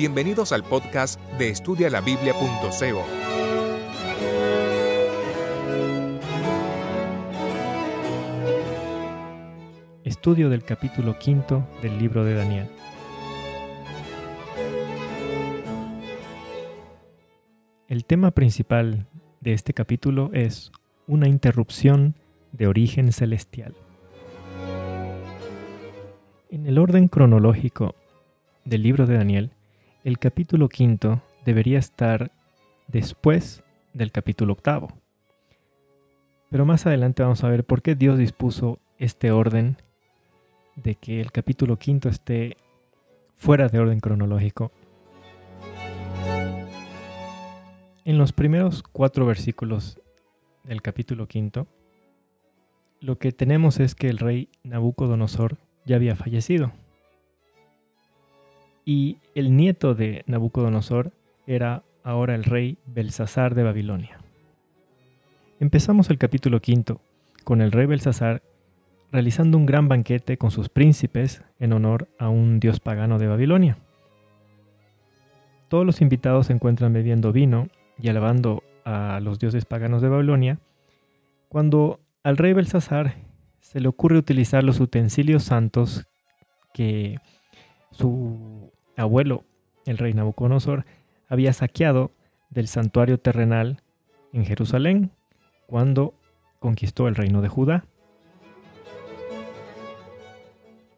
Bienvenidos al podcast de estudialabiblia.co. Estudio del capítulo quinto del libro de Daniel. El tema principal de este capítulo es una interrupción de origen celestial. En el orden cronológico del libro de Daniel, el capítulo quinto debería estar después del capítulo octavo. Pero más adelante vamos a ver por qué Dios dispuso este orden de que el capítulo quinto esté fuera de orden cronológico. En los primeros cuatro versículos del capítulo quinto, lo que tenemos es que el rey Nabucodonosor ya había fallecido y el nieto de Nabucodonosor era ahora el rey Belsasar de Babilonia. Empezamos el capítulo quinto con el rey Belsasar realizando un gran banquete con sus príncipes en honor a un dios pagano de Babilonia. Todos los invitados se encuentran bebiendo vino y alabando a los dioses paganos de Babilonia, cuando al rey Belsasar se le ocurre utilizar los utensilios santos que su abuelo, el rey Nabucodonosor, había saqueado del santuario terrenal en Jerusalén cuando conquistó el reino de Judá.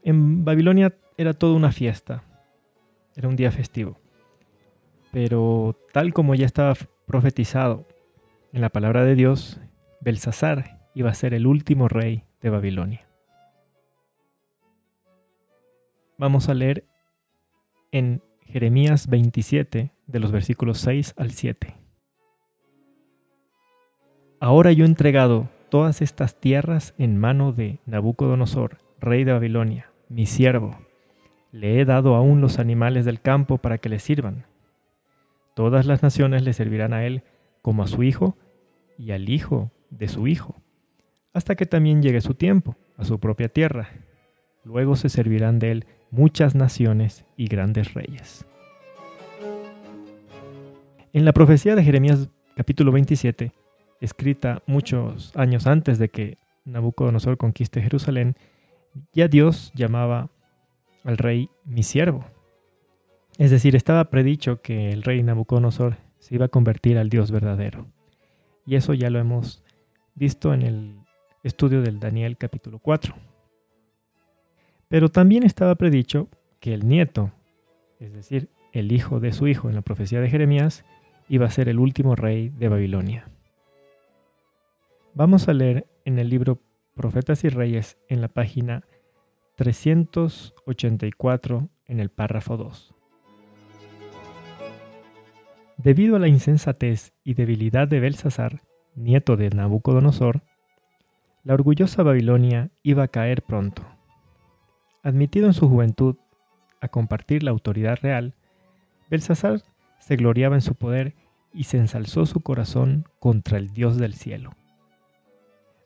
En Babilonia era toda una fiesta, era un día festivo, pero tal como ya estaba profetizado en la palabra de Dios, Belsasar iba a ser el último rey de Babilonia. Vamos a leer en Jeremías 27, de los versículos 6 al 7. Ahora yo he entregado todas estas tierras en mano de Nabucodonosor, rey de Babilonia, mi siervo. Le he dado aún los animales del campo para que le sirvan. Todas las naciones le servirán a él como a su hijo y al hijo de su hijo, hasta que también llegue su tiempo, a su propia tierra. Luego se servirán de él muchas naciones y grandes reyes. En la profecía de Jeremías capítulo 27, escrita muchos años antes de que Nabucodonosor conquiste Jerusalén, ya Dios llamaba al rey mi siervo. Es decir, estaba predicho que el rey Nabucodonosor se iba a convertir al Dios verdadero. Y eso ya lo hemos visto en el estudio del Daniel capítulo 4. Pero también estaba predicho que el nieto, es decir, el hijo de su hijo en la profecía de Jeremías, iba a ser el último rey de Babilonia. Vamos a leer en el libro Profetas y Reyes en la página 384 en el párrafo 2. Debido a la insensatez y debilidad de Belsasar, nieto de Nabucodonosor, la orgullosa Babilonia iba a caer pronto. Admitido en su juventud a compartir la autoridad real, Belsasar se gloriaba en su poder y se ensalzó su corazón contra el Dios del cielo.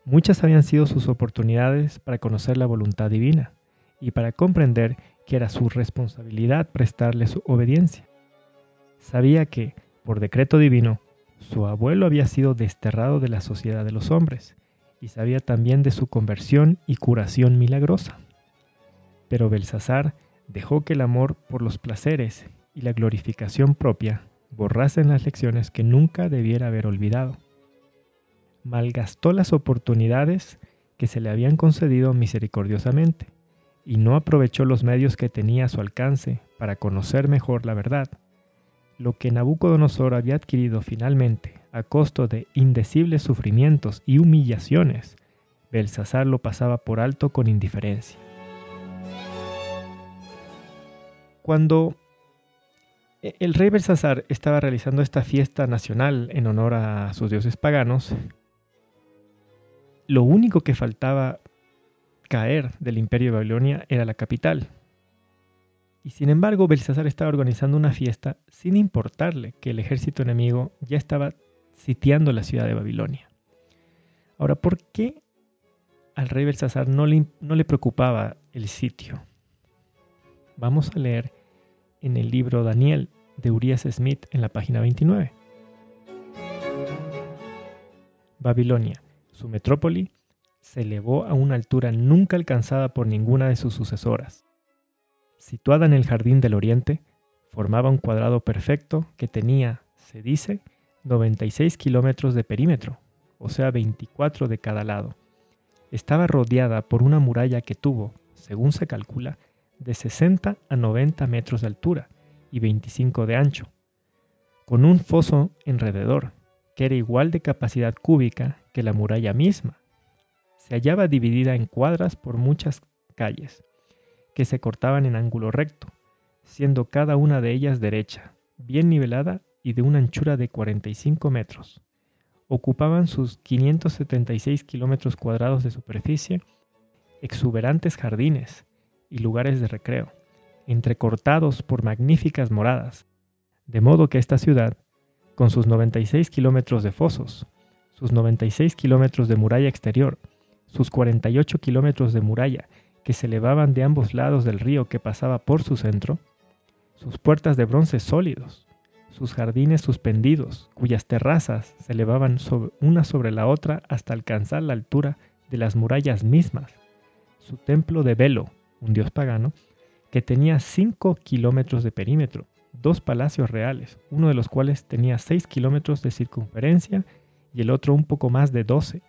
Muchas habían sido sus oportunidades para conocer la voluntad divina y para comprender que era su responsabilidad prestarle su obediencia. Sabía que, por decreto divino, su abuelo había sido desterrado de la sociedad de los hombres y sabía también de su conversión y curación milagrosa. Pero Belsasar dejó que el amor por los placeres y la glorificación propia borrasen las lecciones que nunca debiera haber olvidado. Malgastó las oportunidades que se le habían concedido misericordiosamente y no aprovechó los medios que tenía a su alcance para conocer mejor la verdad. Lo que Nabucodonosor había adquirido finalmente a costo de indecibles sufrimientos y humillaciones, Belsasar lo pasaba por alto con indiferencia. Cuando e, el rey Belsasar estaba realizando esta fiesta nacional en honor a sus dioses paganos, lo único que faltaba caer del imperio de Babilonia era la capital. Y sin embargo, Belsasar estaba organizando una fiesta sin importarle que el ejército enemigo ya estaba sitiando la ciudad de Babilonia. Ahora, ¿por qué al rey Belsasar no le, no le preocupaba el sitio? Vamos a leer en el libro Daniel de Urias Smith en la página 29. Babilonia, su metrópoli, se elevó a una altura nunca alcanzada por ninguna de sus sucesoras. Situada en el jardín del oriente, formaba un cuadrado perfecto que tenía, se dice, 96 kilómetros de perímetro, o sea 24 de cada lado. Estaba rodeada por una muralla que tuvo, según se calcula, de 60 a 90 metros de altura y 25 de ancho, con un foso alrededor, que era igual de capacidad cúbica que la muralla misma. Se hallaba dividida en cuadras por muchas calles, que se cortaban en ángulo recto, siendo cada una de ellas derecha, bien nivelada y de una anchura de 45 metros. Ocupaban sus 576 kilómetros cuadrados de superficie exuberantes jardines y lugares de recreo, entrecortados por magníficas moradas, de modo que esta ciudad, con sus 96 kilómetros de fosos, sus 96 kilómetros de muralla exterior, sus 48 kilómetros de muralla que se elevaban de ambos lados del río que pasaba por su centro, sus puertas de bronce sólidos, sus jardines suspendidos, cuyas terrazas se elevaban una sobre la otra hasta alcanzar la altura de las murallas mismas, su templo de Velo, un dios pagano, que tenía 5 kilómetros de perímetro, dos palacios reales, uno de los cuales tenía 6 kilómetros de circunferencia y el otro un poco más de 12,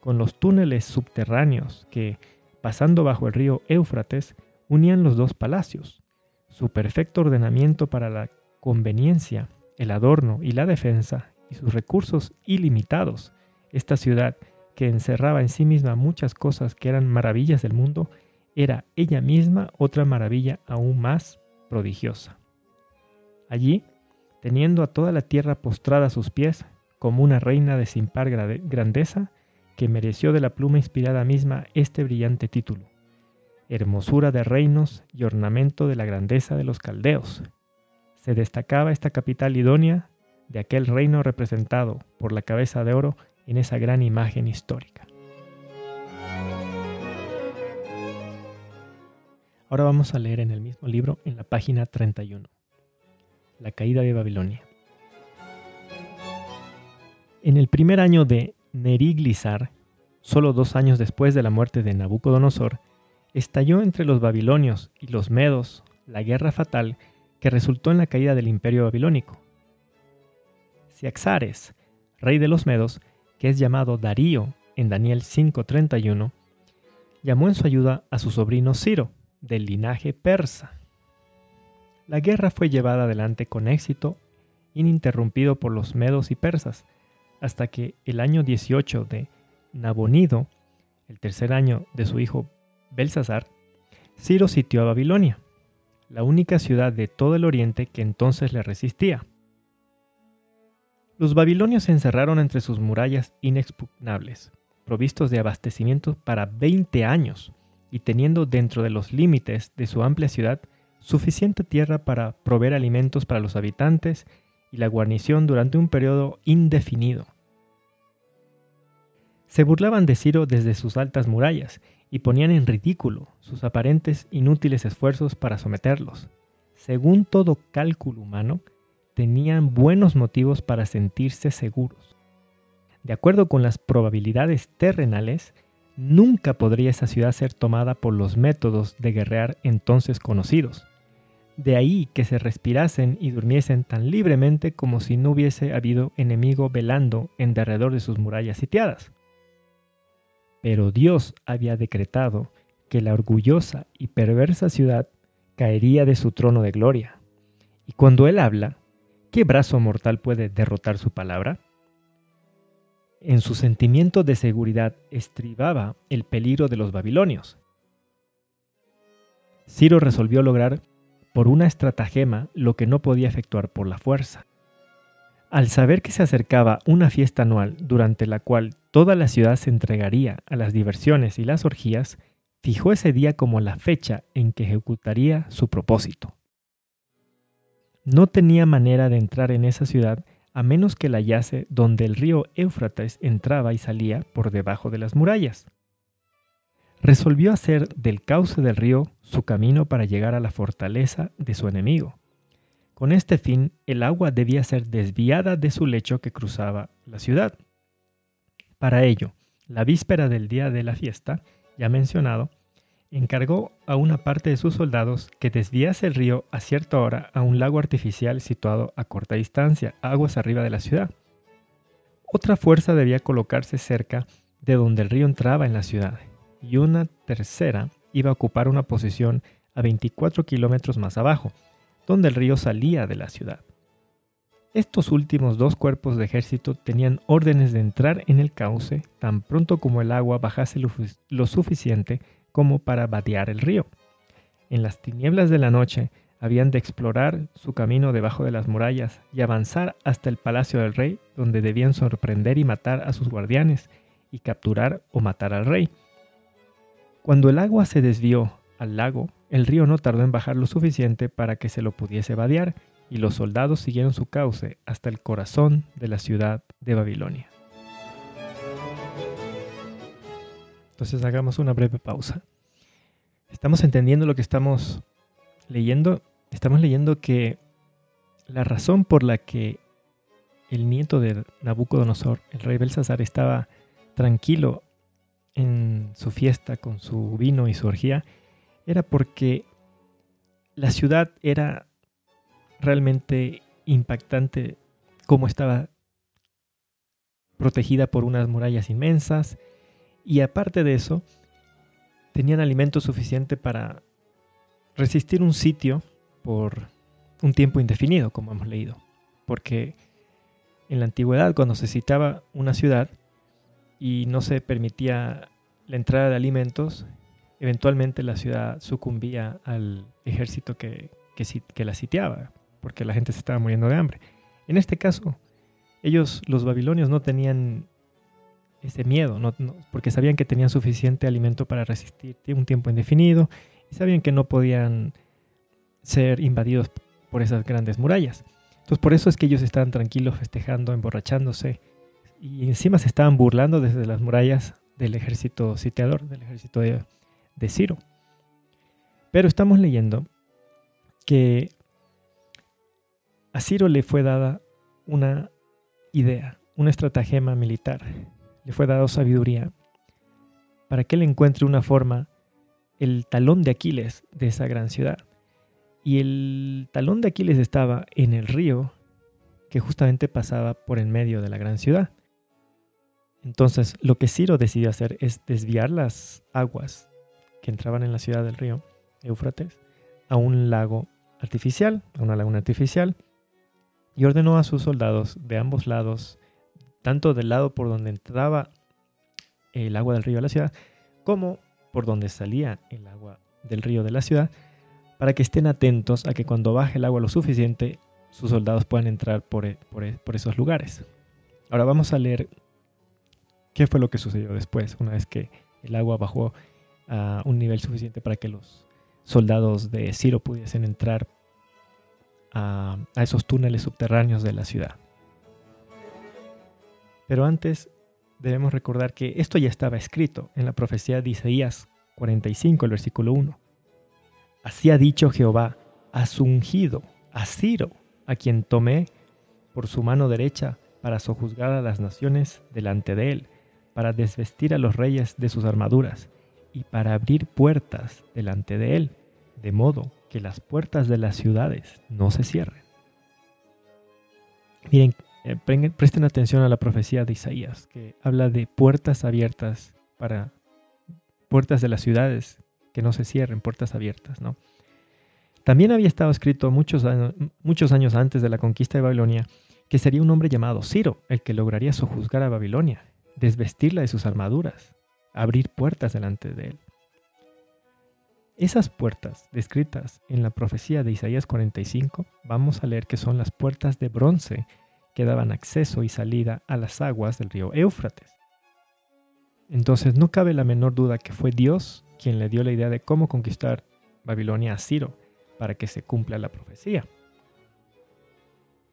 con los túneles subterráneos que, pasando bajo el río Éufrates, unían los dos palacios. Su perfecto ordenamiento para la conveniencia, el adorno y la defensa, y sus recursos ilimitados, esta ciudad, que encerraba en sí misma muchas cosas que eran maravillas del mundo, era ella misma otra maravilla aún más prodigiosa. Allí, teniendo a toda la tierra postrada a sus pies, como una reina de sin par grandeza, que mereció de la pluma inspirada misma este brillante título, hermosura de reinos y ornamento de la grandeza de los caldeos. Se destacaba esta capital idónea de aquel reino representado por la cabeza de oro en esa gran imagen histórica. Ahora vamos a leer en el mismo libro, en la página 31, La caída de Babilonia. En el primer año de Neriglissar, solo dos años después de la muerte de Nabucodonosor, estalló entre los babilonios y los medos la guerra fatal que resultó en la caída del imperio babilónico. Siaxares, rey de los medos, que es llamado Darío en Daniel 5:31, llamó en su ayuda a su sobrino Ciro, del linaje persa. La guerra fue llevada adelante con éxito ininterrumpido por los medos y persas, hasta que el año 18 de Nabonido, el tercer año de su hijo Belsasar, Ciro sitió a Babilonia, la única ciudad de todo el oriente que entonces le resistía. Los babilonios se encerraron entre sus murallas inexpugnables, provistos de abastecimiento para 20 años y teniendo dentro de los límites de su amplia ciudad suficiente tierra para proveer alimentos para los habitantes y la guarnición durante un periodo indefinido. Se burlaban de Ciro desde sus altas murallas y ponían en ridículo sus aparentes inútiles esfuerzos para someterlos. Según todo cálculo humano, tenían buenos motivos para sentirse seguros. De acuerdo con las probabilidades terrenales, nunca podría esa ciudad ser tomada por los métodos de guerrear entonces conocidos. De ahí que se respirasen y durmiesen tan libremente como si no hubiese habido enemigo velando en derredor de sus murallas sitiadas. Pero Dios había decretado que la orgullosa y perversa ciudad caería de su trono de gloria. Y cuando Él habla, ¿Qué brazo mortal puede derrotar su palabra? En su sentimiento de seguridad estribaba el peligro de los babilonios. Ciro resolvió lograr por una estratagema lo que no podía efectuar por la fuerza. Al saber que se acercaba una fiesta anual durante la cual toda la ciudad se entregaría a las diversiones y las orgías, fijó ese día como la fecha en que ejecutaría su propósito no tenía manera de entrar en esa ciudad a menos que la hallase donde el río Éufrates entraba y salía por debajo de las murallas. Resolvió hacer del cauce del río su camino para llegar a la fortaleza de su enemigo, Con este fin, el agua debía ser desviada de su lecho que cruzaba la ciudad. Para ello, la víspera del día de la fiesta, ya mencionado, encargó a una parte de sus soldados que desviase el río a cierta hora a un lago artificial situado a corta distancia, aguas arriba de la ciudad. Otra fuerza debía colocarse cerca de donde el río entraba en la ciudad, y una tercera iba a ocupar una posición a 24 kilómetros más abajo, donde el río salía de la ciudad. Estos últimos dos cuerpos de ejército tenían órdenes de entrar en el cauce tan pronto como el agua bajase lo, suficiente como para vadear el río. En las tinieblas de la noche habían de explorar su camino debajo de las murallas y avanzar hasta el palacio del rey, donde debían sorprender y matar a sus guardianes y capturar o matar al rey. Cuando el agua se desvió al lago, el río no tardó en bajar lo suficiente para que se lo pudiese vadear, y los soldados siguieron su cauce hasta el corazón de la ciudad de Babilonia. Entonces hagamos una breve pausa. Estamos entendiendo lo que estamos leyendo. Estamos leyendo que la razón por la que el nieto de Nabucodonosor, el rey Belsasar, estaba tranquilo en su fiesta con su vino y su orgía, era porque la ciudad era realmente impactante como estaba protegida por unas murallas inmensas y aparte de eso tenían alimento suficiente para resistir un sitio por un tiempo indefinido, como hemos leído, porque en la antigüedad cuando se citaba una ciudad y no se permitía la entrada de alimentos, eventualmente la ciudad sucumbía al ejército que, que, la sitiaba, porque la gente se estaba muriendo de hambre. En este caso, ellos, los babilonios, no tenían ese miedo, porque sabían que tenían suficiente alimento para resistir un tiempo indefinido y sabían que no podían ser invadidos por esas grandes murallas. Entonces por eso es que ellos estaban tranquilos, festejando, emborrachándose y encima se estaban burlando desde las murallas del ejército sitiador, del ejército de, Ciro. Pero estamos leyendo que a Ciro le fue dada una idea, una estratagema militar, le fue dada sabiduría para que él encuentre una forma, el talón de Aquiles de esa gran ciudad. Y el talón de Aquiles estaba en el río que justamente pasaba por en medio de la gran ciudad. Entonces, lo que Ciro decidió hacer es desviar las aguas que entraban en la ciudad del río Éufrates a un lago artificial, a una laguna artificial, y ordenó a sus soldados de ambos lados, tanto del lado por donde entraba el agua del río de la ciudad, como por donde salía el agua del río de la ciudad, para que estén atentos a que cuando baje el agua lo suficiente, sus soldados puedan entrar por, e, e, por esos lugares. Ahora vamos a leer ¿Qué fue lo que sucedió después, una vez que el agua bajó a un nivel suficiente para que los soldados de Ciro pudiesen entrar a, esos túneles subterráneos de la ciudad? Pero antes debemos recordar que esto ya estaba escrito en la profecía de Isaías 45, el versículo 1. Así ha dicho Jehová, has ungido a Ciro, a quien tomé por su mano derecha para sojuzgar a las naciones delante de él, para desvestir a los reyes de sus armaduras y para abrir puertas delante de él, de modo que las puertas de las ciudades no se cierren. Miren, eh, presten atención a la profecía de Isaías, que habla de puertas abiertas para puertas de las ciudades que no se cierren, puertas abiertas, ¿no? También había estado escrito muchos años, muchos años antes de la conquista de Babilonia que sería un hombre llamado Ciro el que lograría sojuzgar a Babilonia desvestirla de sus armaduras, abrir puertas delante de él. Esas puertas descritas en la profecía de Isaías 45, vamos a leer que son las puertas de bronce que daban acceso y salida a las aguas del río Éufrates. Entonces no cabe la menor duda que fue Dios quien le dio la idea de cómo conquistar Babilonia a Ciro para que se cumpla la profecía.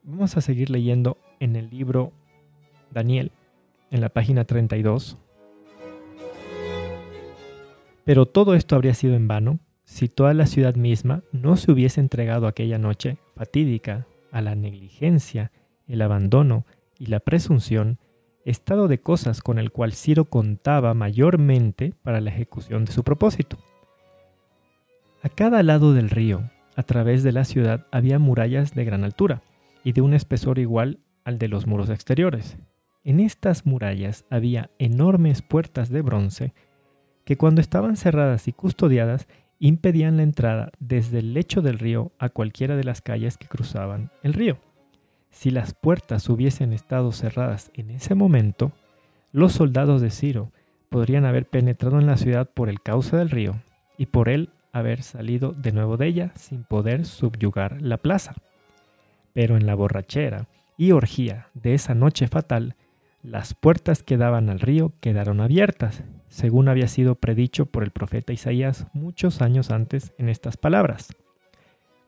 Vamos a seguir leyendo en el libro Daniel, en la página 32. Pero todo esto habría sido en vano si toda la ciudad misma no se hubiese entregado aquella noche fatídica, a la negligencia, el abandono y la presunción, estado de cosas con el cual Ciro contaba mayormente para la ejecución de su propósito. A cada lado del río, a través de la ciudad, había murallas de gran altura y de un espesor igual al de los muros exteriores. En estas murallas había enormes puertas de bronce que cuando estaban cerradas y custodiadas impedían la entrada desde el lecho del río a cualquiera de las calles que cruzaban el río. Si las puertas hubiesen estado cerradas en ese momento, los soldados de Ciro podrían haber penetrado en la ciudad por el cauce del río y por él haber salido de nuevo de ella sin poder subyugar la plaza. Pero en la borrachera y orgía de esa noche fatal, las puertas que daban al río quedaron abiertas según había sido predicho por el profeta Isaías muchos años antes en estas palabras.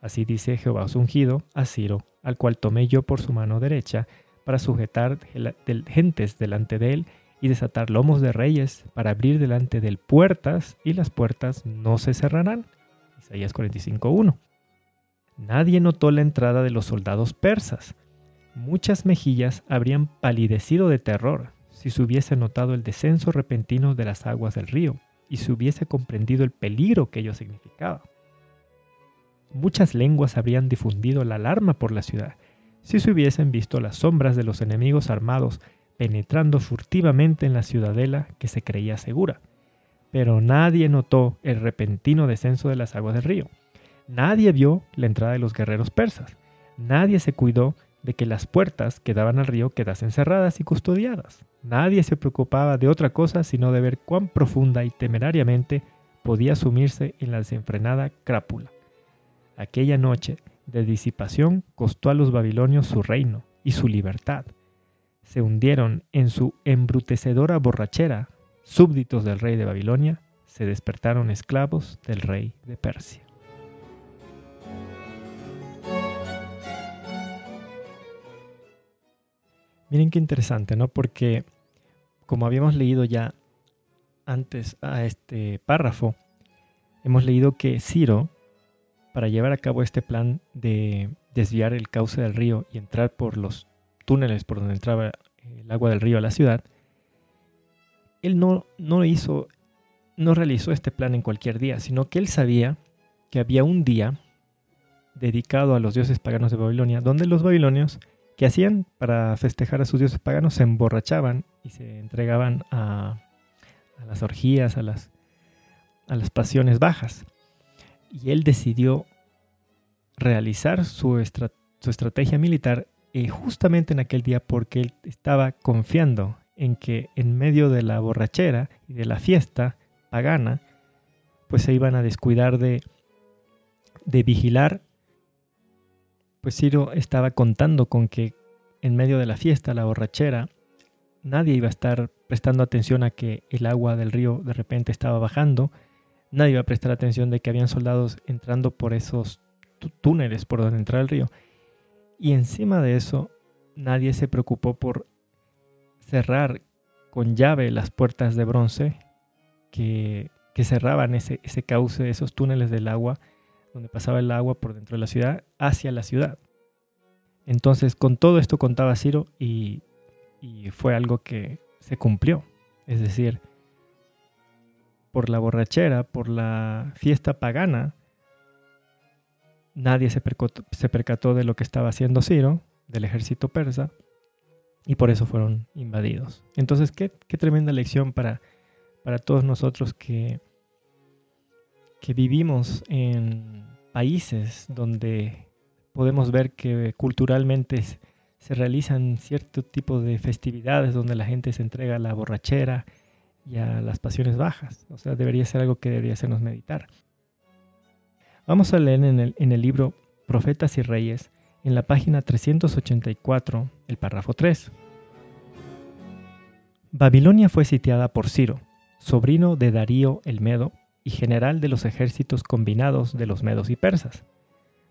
Así dice Jehová os ungido a Ciro, al cual tomé yo por su mano derecha, para sujetar gentes delante de él y desatar lomos de reyes, para abrir delante de él puertas, y las puertas no se cerrarán. Isaías 45.1. Nadie notó la entrada de los soldados persas. Muchas mejillas habrían palidecido de terror, si se hubiese notado el descenso repentino de las aguas del río y se hubiese comprendido el peligro que ello significaba. Muchas lenguas habrían difundido la alarma por la ciudad si se hubiesen visto las sombras de los enemigos armados penetrando furtivamente en la ciudadela que se creía segura. Pero nadie notó el repentino descenso de las aguas del río. Nadie vio la entrada de los guerreros persas. Nadie se cuidó de que las puertas que daban al río quedasen cerradas y custodiadas. Nadie se preocupaba de otra cosa sino de ver cuán profunda y temerariamente podía sumirse en la desenfrenada crápula. Aquella noche de disipación costó a los babilonios su reino y su libertad. Se hundieron en su embrutecedora borrachera, súbditos del rey de Babilonia, se despertaron esclavos del rey de Persia. Miren qué interesante, ¿no? Porque como habíamos leído ya antes a este párrafo, hemos leído que Ciro, para llevar a cabo este plan de desviar el cauce del río y entrar por los túneles por donde entraba el agua del río a la ciudad, él no, no hizo, no realizó este plan en cualquier día, sino que él sabía que había un día dedicado a los dioses paganos de Babilonia, donde los babilonios que hacían para festejar a sus dioses paganos, se emborrachaban y se entregaban a, las orgías, a las, a las pasiones bajas. Y él decidió realizar su, estrategia militar eh, justamente en aquel día porque él estaba confiando en que en medio de la borrachera y de la fiesta pagana, pues se iban a descuidar de, de vigilar. Pues Ciro estaba contando con que en medio de la fiesta, la borrachera, nadie iba a estar prestando atención a que el agua del río de repente estaba bajando, nadie iba a prestar atención de que habían soldados entrando por esos túneles por donde entraba el río. Y encima de eso, nadie se preocupó por cerrar con llave las puertas de bronce que, cerraban ese, ese cauce, esos túneles del agua donde pasaba el agua por dentro de la ciudad, hacia la ciudad. Entonces, con todo esto contaba Ciro y, fue algo que se cumplió. Es decir, por la borrachera, por la fiesta pagana, nadie se percató, de lo que estaba haciendo Ciro, del ejército persa, y por eso fueron invadidos. Entonces, qué, qué tremenda lección para, para todos nosotros que, que vivimos en países donde podemos ver que culturalmente se realizan cierto tipo de festividades donde la gente se entrega a la borrachera y a las pasiones bajas. O sea, debería ser algo que debería hacernos meditar. Vamos a leer en el, en el libro Profetas y Reyes, en la página 384, el párrafo 3. Babilonia fue sitiada por Ciro, sobrino de Darío el Medo, y general de los ejércitos combinados de los medos y persas.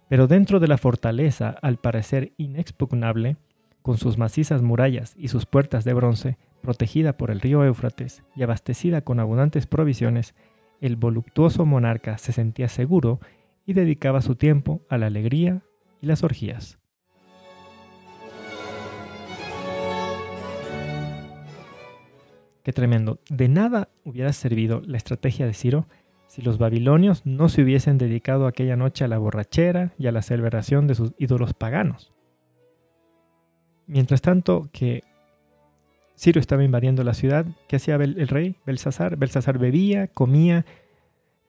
Pero dentro de la fortaleza, al parecer inexpugnable, con sus macizas murallas y sus puertas de bronce, protegida por el río Éufrates y abastecida con abundantes provisiones, el voluptuoso monarca se sentía seguro y dedicaba su tiempo a la alegría y las orgías. Qué tremendo. De nada hubiera servido la estrategia de Ciro si los babilonios no se hubiesen dedicado aquella noche a la borrachera y a la celebración de sus ídolos paganos. Mientras tanto que Ciro estaba invadiendo la ciudad, ¿qué hacía el rey Belsasar? Belsasar bebía, comía,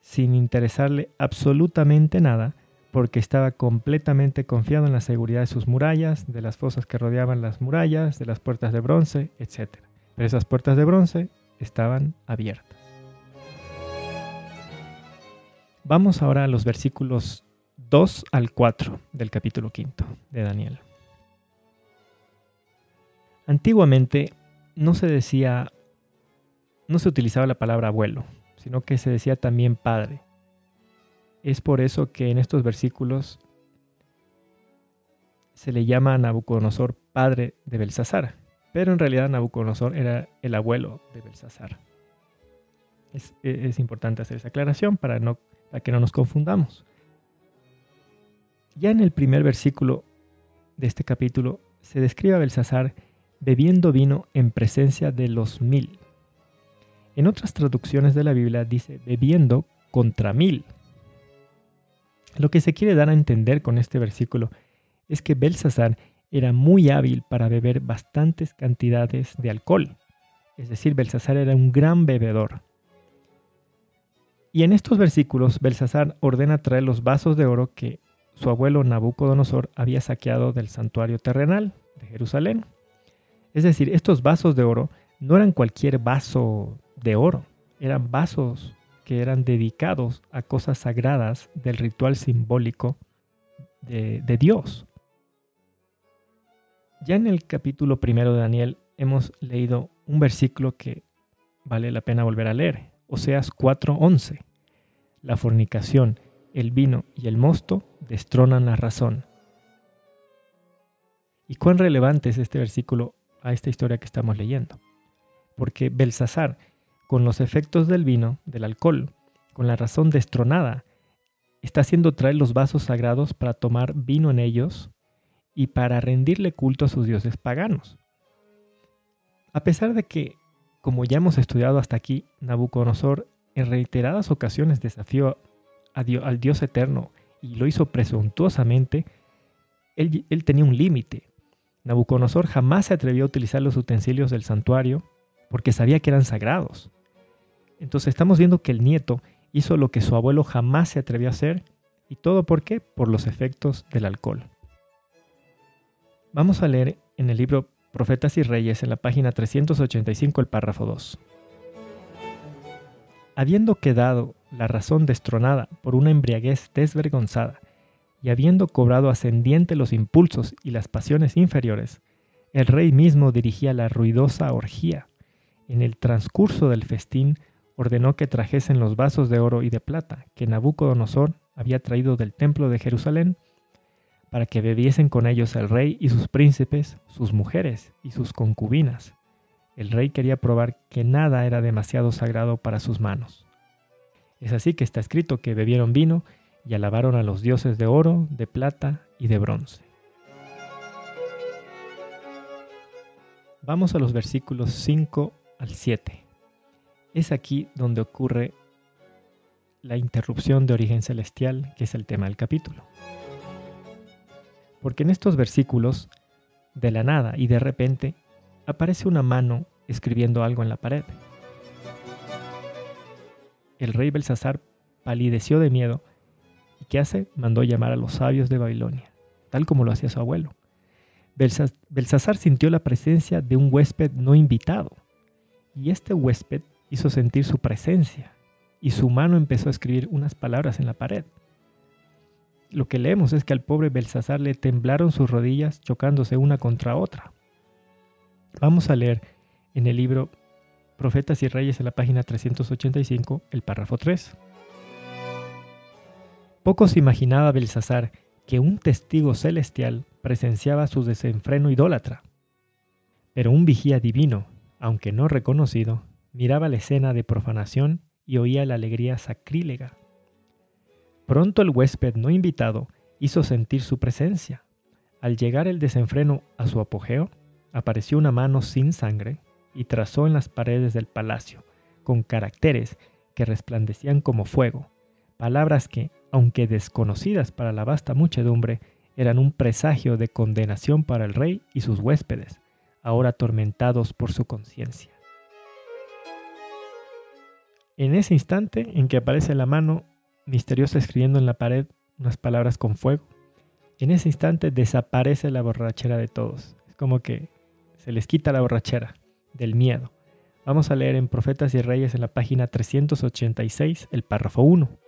sin interesarle absolutamente nada, porque estaba completamente confiado en la seguridad de sus murallas, de las fosas que rodeaban las murallas, de las puertas de bronce, etc. Pero esas puertas de bronce estaban abiertas. Vamos ahora a los versículos 2 al 4 del capítulo 5 de Daniel. Antiguamente no se decía, no se utilizaba la palabra abuelo, sino que se decía también padre. Es por eso que en estos versículos se le llama a Nabucodonosor padre de Belsasar, pero en realidad Nabucodonosor era el abuelo de Belsasar. Es, importante hacer esa aclaración para, no, para que no nos confundamos. Ya en el primer versículo de este capítulo se describe a Belsasar bebiendo vino en presencia de los mil. En otras traducciones de la Biblia dice bebiendo contra mil. Lo que se quiere dar a entender con este versículo es que Belsasar era muy hábil para beber bastantes cantidades de alcohol. Es decir, Belsasar era un gran bebedor. Y en estos versículos, Belsasar ordena traer los vasos de oro que su abuelo Nabucodonosor había saqueado del santuario terrenal de Jerusalén. Es decir, estos vasos de oro no eran cualquier vaso de oro, eran vasos que eran dedicados a cosas sagradas del ritual simbólico de, Dios. Ya en el capítulo primero de Daniel hemos leído un versículo que vale la pena volver a leer, Oseas 4:11. La fornicación, el vino y el mosto destronan la razón. ¿Y cuán relevante es este versículo a esta historia que estamos leyendo. Porque Belsasar, con los efectos del vino, del alcohol, con la razón destronada, está haciendo traer los vasos sagrados para tomar vino en ellos y para rendirle culto a sus dioses paganos. A pesar de que, como ya hemos estudiado hasta aquí, Nabucodonosor en reiteradas ocasiones desafió al Dios eterno y lo hizo presuntuosamente, él tenía un límite. Nabucodonosor jamás se atrevió a utilizar los utensilios del santuario porque sabía que eran sagrados. Entonces estamos viendo que el nieto hizo lo que su abuelo jamás se atrevió a hacer y todo por qué? Por los efectos del alcohol. Vamos a leer en el libro Profetas y Reyes en la página 385 el párrafo 2. Habiendo quedado la razón destronada por una embriaguez desvergonzada, y habiendo cobrado ascendiente los impulsos y las pasiones inferiores, el rey mismo dirigía la ruidosa orgía. En el transcurso del festín ordenó que trajesen los vasos de oro y de plata que Nabucodonosor había traído del templo de Jerusalén, para que bebiesen con ellos el rey y sus príncipes, sus mujeres y sus concubinas. El rey quería probar que nada era demasiado sagrado para sus manos. Es así que está escrito que bebieron vino y alabaron a los dioses de oro, de plata y de bronce. Vamos a los versículos 5 al 7. Es aquí donde ocurre la interrupción de origen celestial, que es el tema del capítulo. Porque en estos versículos, de la nada y de repente, aparece una mano escribiendo algo en la pared. El rey Belsasar palideció de miedo qué hace? Mandó llamar a los sabios de Babilonia, tal como lo hacía su abuelo. Belsasar sintió la presencia de un huésped no invitado, y este huésped hizo sentir su presencia, y su mano empezó a escribir unas palabras en la pared. Lo que leemos es que al pobre Belsasar le temblaron sus rodillas chocándose una contra otra. Vamos a leer en el libro Profetas y Reyes en la página 385 el párrafo 3. Poco se imaginaba Belsasar que un testigo celestial presenciaba su desenfreno idólatra. Pero un vigía divino, aunque no reconocido, miraba la escena de profanación y oía la alegría sacrílega. Pronto el huésped no invitado hizo sentir su presencia. Al llegar el desenfreno a su apogeo, apareció una mano sin sangre y trazó en las paredes del palacio, con caracteres que resplandecían como fuego, palabras que, aunque desconocidas para la vasta muchedumbre, eran un presagio de condenación para el rey y sus huéspedes, ahora atormentados por su conciencia. En ese instante en que aparece la mano misteriosa escribiendo en la pared unas palabras con fuego, en ese instante desaparece la borrachera de todos. Es como que se les quita la borrachera del miedo. Vamos a leer en Profetas y Reyes en la página 386 el párrafo 1.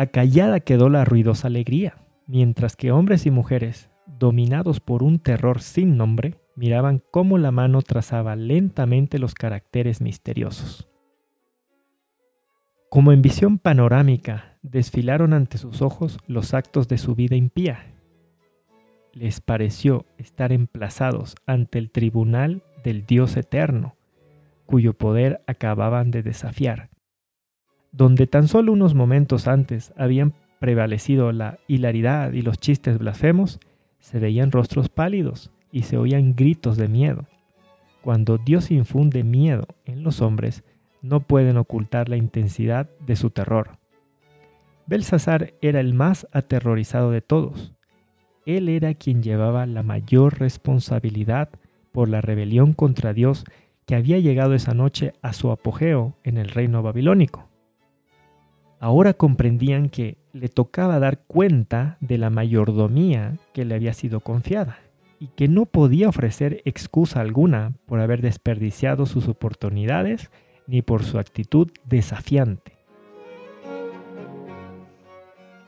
Acallada quedó la ruidosa alegría, mientras que hombres y mujeres, dominados por un terror sin nombre, miraban cómo la mano trazaba lentamente los caracteres misteriosos. Como en visión panorámica, desfilaron ante sus ojos los actos de su vida impía. Les pareció estar emplazados ante el tribunal del Dios eterno, cuyo poder acababan de desafiar. Donde tan solo unos momentos antes habían prevalecido la hilaridad y los chistes blasfemos, se veían rostros pálidos y se oían gritos de miedo. Cuando Dios infunde miedo en los hombres, no pueden ocultar la intensidad de su terror. Belsasar era el más aterrorizado de todos. Él era quien llevaba la mayor responsabilidad por la rebelión contra Dios que había llegado esa noche a su apogeo en el reino babilónico. Ahora comprendían que le tocaba dar cuenta de la mayordomía que le había sido confiada y que no podía ofrecer excusa alguna por haber desperdiciado sus oportunidades ni por su actitud desafiante.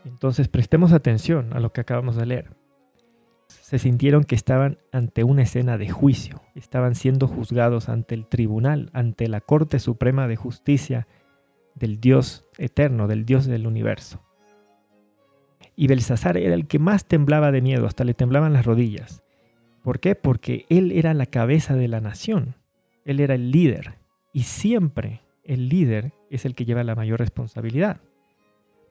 Entonces prestemos atención a lo que acabamos de leer. Se sintieron que estaban ante una escena de juicio, estaban siendo juzgados ante el tribunal, ante la Corte Suprema de Justicia del Dios eterno, del Dios del universo. Y Belsasar era el que más temblaba de miedo, hasta le temblaban las rodillas. ¿Por qué? Porque él era la cabeza de la nación, él era el líder, y siempre el líder es el que lleva la mayor responsabilidad.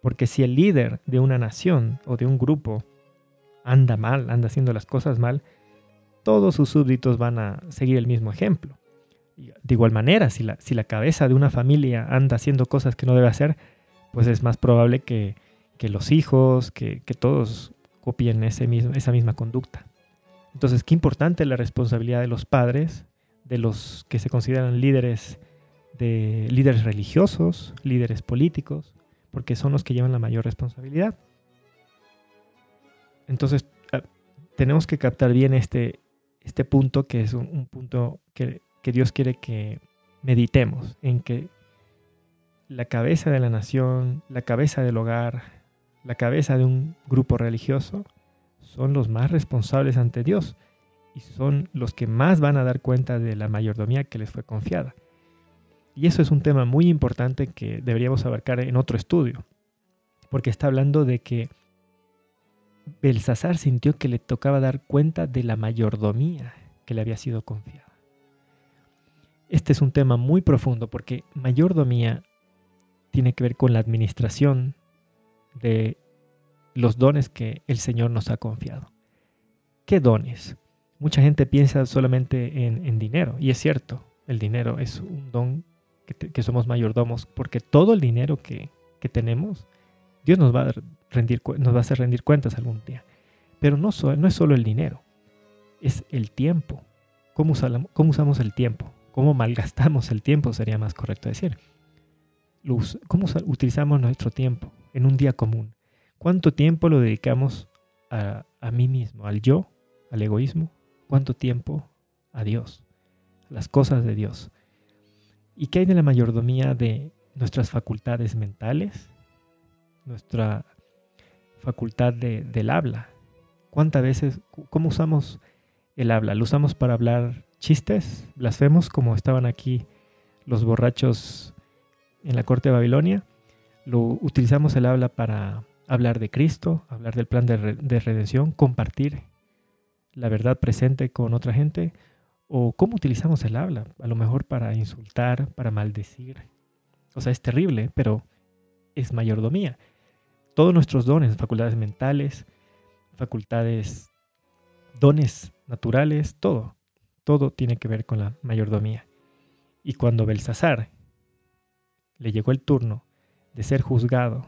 Porque si el líder de una nación o de un grupo anda mal, anda haciendo las cosas mal, todos sus súbditos van a seguir el mismo ejemplo. De igual manera, si la, si la cabeza de una familia anda haciendo cosas que no debe hacer, pues es más probable que, los hijos, que, todos copien ese mismo, esa misma conducta. Entonces, qué importante la responsabilidad de los padres, de los que se consideran líderes, de líderes religiosos, líderes políticos, porque son los que llevan la mayor responsabilidad. Entonces, ah, tenemos que captar bien este, este punto, que es un punto que que Dios quiere que meditemos en que la cabeza de la nación, la cabeza del hogar, la cabeza de un grupo religioso son los más responsables ante Dios y son los que más van a dar cuenta de la mayordomía que les fue confiada. Y eso es un tema muy importante que deberíamos abarcar en otro estudio, porque está hablando de que Belsasar sintió que le tocaba dar cuenta de la mayordomía que le había sido confiada. Este es un tema muy profundo porque mayordomía tiene que ver con la administración de los dones que el Señor nos ha confiado. ¿Qué dones? Mucha gente piensa solamente en, dinero, y es cierto, el dinero es un don que, somos mayordomos, porque todo el dinero que, tenemos, Dios nos va, a rendir, nos va a hacer rendir cuentas algún día. Pero no, no es solo el dinero, es el tiempo. ¿Cómo, ¿Cómo usamos el tiempo? Cómo malgastamos el tiempo, sería más correcto decir. ¿Cómo utilizamos nuestro tiempo en un día común? ¿Cuánto tiempo lo dedicamos a, a mí mismo, al yo, al egoísmo? ¿Cuánto tiempo a Dios, a las cosas de Dios? ¿Y qué hay de la mayordomía de nuestras facultades mentales? Nuestra facultad de, del habla. ¿Cuántas veces, cómo usamos el habla? ¿Lo usamos para hablar chistes, blasfemos, como estaban aquí los borrachos en la corte de Babilonia. Lo utilizamos el habla para hablar de Cristo, hablar del plan de, redención, compartir la verdad presente con otra gente. O cómo utilizamos el habla, a lo mejor para insultar, para maldecir. O sea, es terrible, pero es mayordomía. todos nuestros dones, facultades mentales, facultades, dones naturales, todo, todo tiene que ver con la mayordomía. Y cuando Belsasar le llegó el turno de ser juzgado,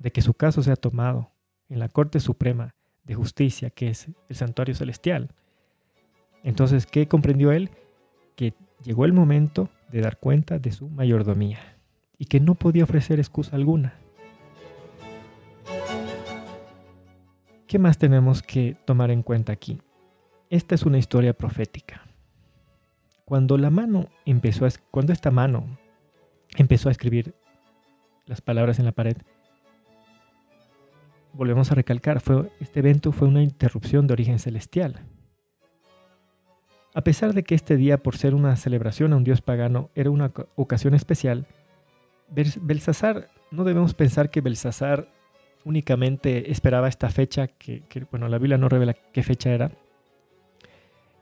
de que su caso sea tomado en la Corte Suprema de Justicia, que es el santuario celestial, entonces, ¿qué comprendió él? Que llegó el momento de dar cuenta de su mayordomía y que no podía ofrecer excusa alguna. ¿Qué más tenemos que tomar en cuenta aquí? Esta es una historia profética. Cuando la mano empezó a, cuando esta mano empezó a escribir las palabras en la pared, volvemos a recalcar, fue, este evento fue una interrupción de origen celestial. A pesar de que este día, por ser una celebración a un dios pagano, era una ocasión especial, Belsasar, no debemos pensar que Belsasar únicamente esperaba esta fecha, que, bueno, la Biblia no revela qué fecha era,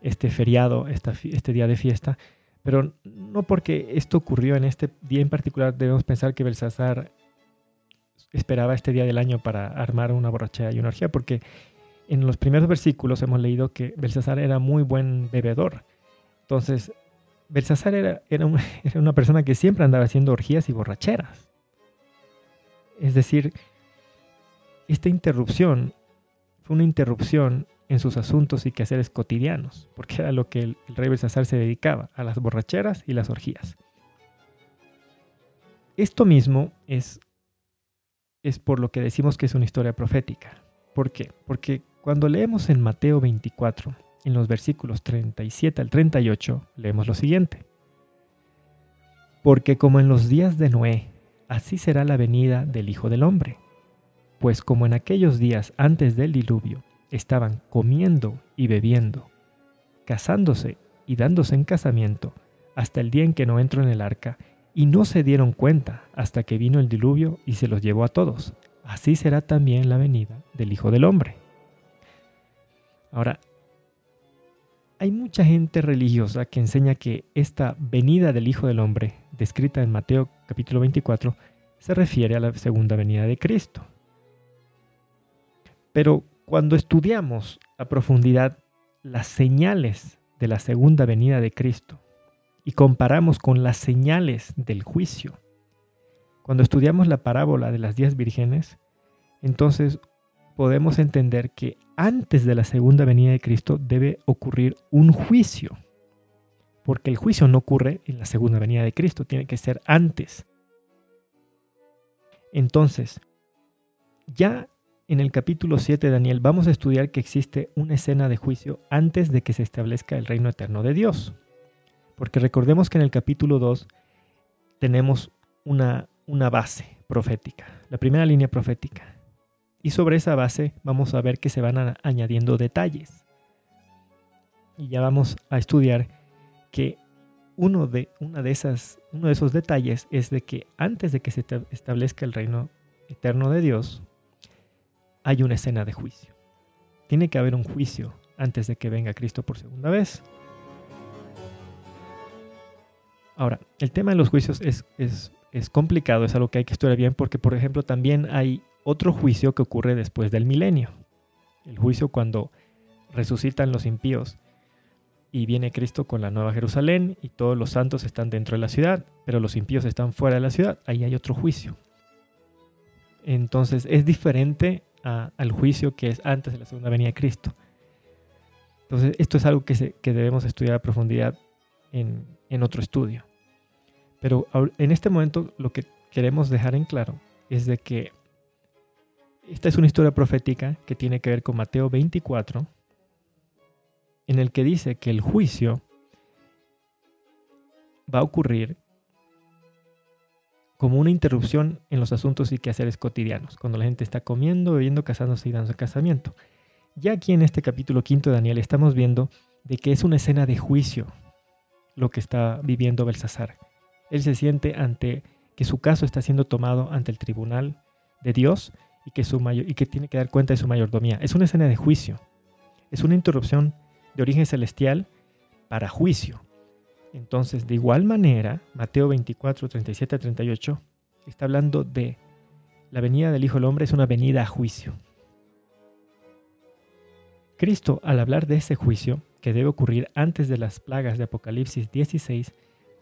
este feriado, este día de fiesta, pero no porque esto ocurrió en este día en particular debemos pensar que Belsasar esperaba este día del año para armar una borrachera y una orgía, porque en los primeros versículos hemos leído que Belsasar era muy buen bebedor. Entonces, Belsasar era, era, una persona que siempre andaba haciendo orgías y borracheras. Es decir, esta interrupción fue una interrupción en sus asuntos y quehaceres cotidianos, porque era lo que el, rey Belsasar se dedicaba, a las borracheras y las orgías. Esto mismo es, es por lo que decimos que es una historia profética. ¿Por qué? Porque cuando leemos en Mateo 24, en los versículos 37 al 38, leemos lo siguiente. Porque como en los días de Noé, así será la venida del Hijo del Hombre pues como en aquellos días antes del diluvio estaban comiendo y bebiendo, casándose y dándose en casamiento, hasta el día en que no entró en el arca, y no se dieron cuenta hasta que vino el diluvio y se los llevó a todos. Así será también la venida del Hijo del Hombre. Ahora, hay mucha gente religiosa que enseña que esta venida del Hijo del Hombre, descrita en Mateo capítulo 24, se refiere a la segunda venida de Cristo. Pero cuando estudiamos a profundidad las señales de la segunda venida de Cristo y comparamos con las señales del juicio, cuando estudiamos la parábola de las diez vírgenes, entonces podemos entender que antes de la segunda venida de Cristo debe ocurrir un juicio, porque el juicio no ocurre en la segunda venida de Cristo, tiene que ser antes. Entonces, ya en el capítulo 7 de Daniel vamos a estudiar que existe una escena de juicio antes de que se establezca el reino eterno de Dios. Porque recordemos que en el capítulo 2 tenemos una, una base profética, la primera línea profética. Y sobre esa base vamos a ver que se van añadiendo detalles. Y ya vamos a estudiar que uno de, una de esas, uno de esos detalles es de que antes de que se establezca el reino eterno de Dios, hay una escena de juicio. Tiene que haber un juicio antes de que venga Cristo por segunda vez. Ahora, el tema de los juicios es, es, complicado, es algo que hay que estudiar bien porque, por ejemplo, también hay otro juicio que ocurre después del milenio. El juicio cuando resucitan los impíos y viene Cristo con la nueva Jerusalén y todos los santos están dentro de la ciudad, pero los impíos están fuera de la ciudad. Ahí hay otro juicio. Entonces es diferente al juicio que es antes de la segunda venida de Cristo. Entonces, esto es algo que, debemos estudiar a profundidad en, en otro estudio. Pero en este momento lo que queremos dejar en claro es de que esta es una historia profética que tiene que ver con Mateo 24, en el que dice que el juicio va a ocurrir como una interrupción en los asuntos y quehaceres cotidianos, cuando la gente está comiendo, bebiendo, casándose y dando casamiento. Ya aquí en este capítulo quinto de Daniel estamos viendo de que es una escena de juicio lo que está viviendo Belsasar. Él se siente ante que su caso está siendo tomado ante el tribunal de Dios y que, su mayor, y que tiene que dar cuenta de su mayordomía. Es una escena de juicio. Es una interrupción de origen celestial para juicio. Entonces, de igual manera, Mateo 24, 37 a 38 está hablando de La venida del Hijo del Hombre es una venida a juicio. Cristo, al hablar de ese juicio, que debe ocurrir antes de las plagas de Apocalipsis 16,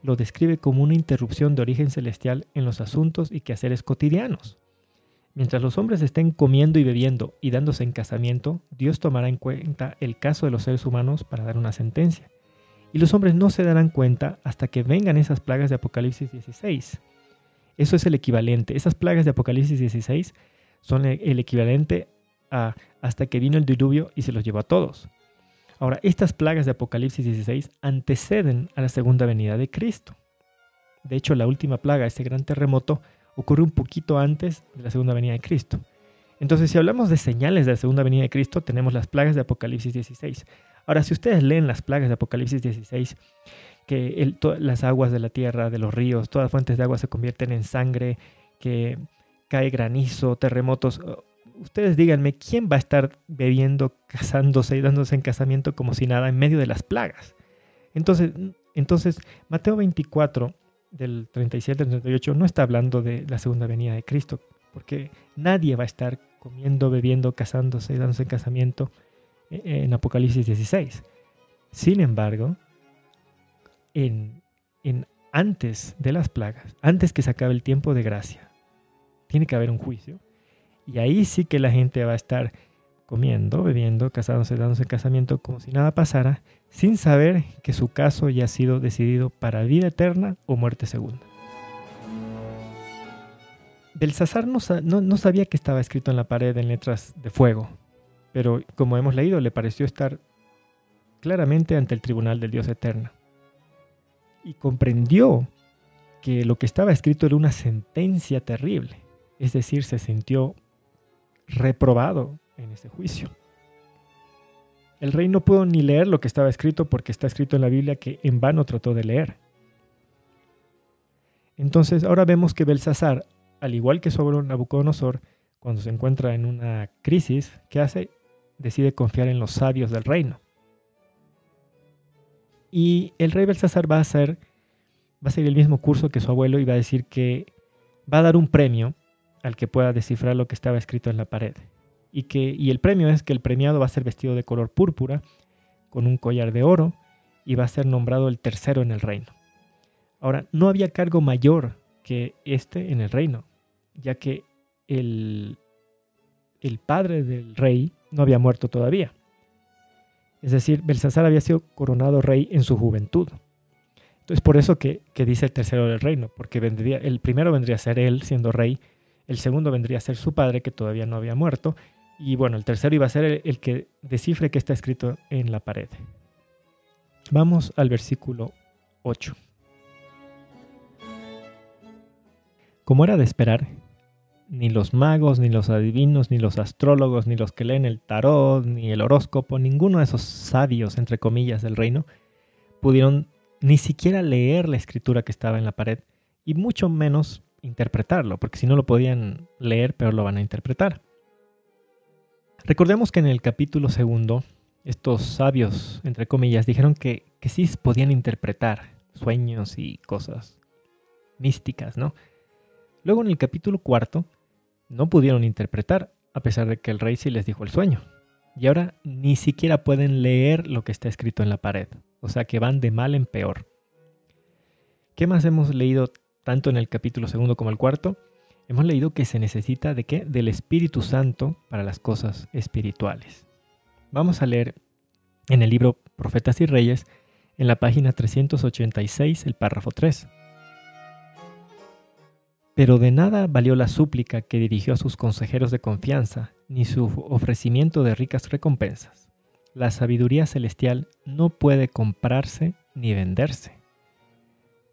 lo describe como una interrupción de origen celestial en los asuntos y quehaceres cotidianos. Mientras los hombres estén comiendo y bebiendo y dándose en casamiento, Dios tomará en cuenta el caso de los seres humanos para dar una sentencia. Y los hombres no se darán cuenta hasta que vengan esas plagas de Apocalipsis 16. Eso es el equivalente. Esas plagas de Apocalipsis 16 son el equivalente a hasta que vino el diluvio y se los llevó a todos. Ahora, estas plagas de Apocalipsis 16 anteceden a la segunda venida de Cristo. De hecho, la última plaga, ese gran terremoto, ocurre un poquito antes de la segunda venida de Cristo. Entonces, si hablamos de señales de la segunda venida de Cristo, tenemos las plagas de Apocalipsis 16. Ahora, si ustedes leen las plagas de Apocalipsis 16, que las aguas de la tierra, de los ríos, todas las fuentes de agua se convierten en sangre, que cae granizo, terremotos, ustedes díganme, ¿quién va a estar bebiendo, casándose y dándose en casamiento como si nada en medio de las plagas? Entonces, entonces Mateo 24, del 37 al 38, no está hablando de la segunda venida de Cristo, porque nadie va a estar comiendo, bebiendo, casándose y dándose en casamiento en Apocalipsis 16. Sin embargo, en, en antes de las plagas, antes que se acabe el tiempo de gracia, tiene que haber un juicio y ahí sí que la gente va a estar comiendo, bebiendo, casándose, dándose casamiento como si nada pasara, sin saber que su caso ya ha sido decidido para vida eterna o muerte segunda. Belsasar no, no, sabía que estaba escrito en la pared en letras de fuego, pero como hemos leído, le pareció estar claramente ante el tribunal del Dios eterno. Y comprendió que lo que estaba escrito era una sentencia terrible, es decir, se sintió reprobado en ese juicio. El rey no pudo ni leer lo que estaba escrito porque está escrito en la Biblia que en vano trató de leer. Entonces ahora vemos que Belsasar, al igual que su abuelo Nabucodonosor, cuando se encuentra en una crisis, ¿qué hace? Decide confiar en los sabios del reino. Y el rey Belsasar va a hacer, va a seguir el mismo curso que su abuelo y va a decir que va a dar un premio al que pueda descifrar lo que estaba escrito en la pared. Y, que, y el premio es que el premiado va a ser vestido de color púrpura, con un collar de oro, y va a ser nombrado el tercero en el reino. Ahora, no había cargo mayor que este en el reino, ya que el, el padre del rey no había muerto todavía. Es decir, Belsasar había sido coronado rey en su juventud. Entonces, por eso que, que dice el tercero del reino, porque vendría, el primero vendría a ser él siendo rey, el segundo vendría a ser su padre, que todavía no había muerto, y bueno, el tercero iba a ser el, que descifre qué está escrito en la pared. Vamos al versículo 8. Como era de esperar, ni los magos, ni los adivinos, ni los astrólogos, ni los que leen el tarot, ni el horóscopo, ninguno de esos sabios, entre comillas, del reino, pudieron ni siquiera leer la escritura que estaba en la pared, y mucho menos interpretarlo, porque si no lo podían leer, pero lo van a interpretar. Recordemos que en el capítulo segundo, estos sabios, entre comillas, dijeron que, que sí podían interpretar sueños y cosas místicas, ¿no? Luego en el capítulo cuarto, no pudieron interpretar, a pesar de que el rey sí les dijo el sueño. Y ahora ni siquiera pueden leer lo que está escrito en la pared. O sea que van de mal en peor. ¿Qué más hemos leído tanto en el capítulo segundo como el cuarto, hemos leído que se necesita de qué? Del Espíritu Santo para las cosas espirituales. Vamos a leer en el libro Profetas y Reyes, en la página 386, el párrafo 3. Pero de nada valió la súplica que dirigió a sus consejeros de confianza, ni su ofrecimiento de ricas recompensas. La sabiduría celestial no puede comprarse ni venderse.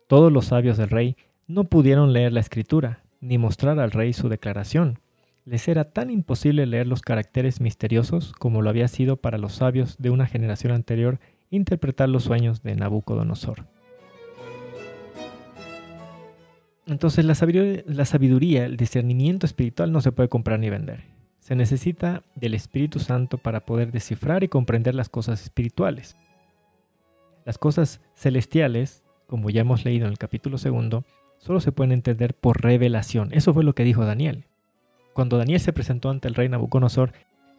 Todos los sabios del rey no pudieron leer la escritura, ni mostrar al rey su declaración. Les era tan imposible leer los caracteres misteriosos como lo había sido para los sabios de una generación anterior interpretar los sueños de Nabucodonosor. Entonces la sabiduría, el discernimiento espiritual no se puede comprar ni vender. Se necesita del Espíritu Santo para poder descifrar y comprender las cosas espirituales. Las cosas celestiales, como ya hemos leído en el capítulo segundo, solo se pueden entender por revelación. Eso fue lo que dijo Daniel. cuando Daniel se presentó ante el rey Nabucodonosor,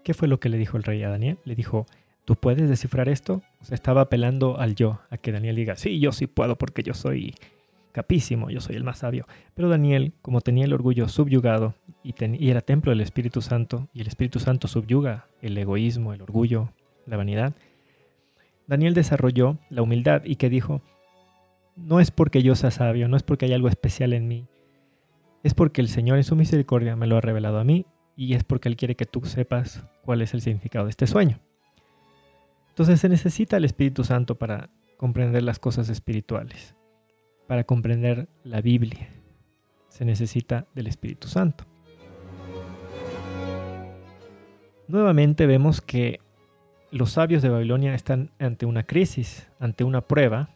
¿qué fue lo que le dijo el rey a Daniel? Le dijo, ¿tú puedes descifrar esto? O sea, estaba apelando al yo, a que Daniel diga, sí, yo sí puedo porque yo soy capísimo, yo soy el más sabio. Pero Daniel, como tenía el orgullo subyugado y, era templo del Espíritu Santo, y el Espíritu Santo subyuga el egoísmo, el orgullo, la vanidad, Daniel desarrolló la humildad y que dijo, no es porque yo sea sabio, no es porque hay algo especial en mí, es porque el Señor en su misericordia me lo ha revelado a mí y es porque Él quiere que tú sepas cuál es el significado de este sueño. Entonces se necesita el Espíritu Santo para comprender las cosas espirituales, para comprender la Biblia. Se necesita del Espíritu Santo. Nuevamente vemos que los sabios de Babilonia están ante una crisis, ante una prueba,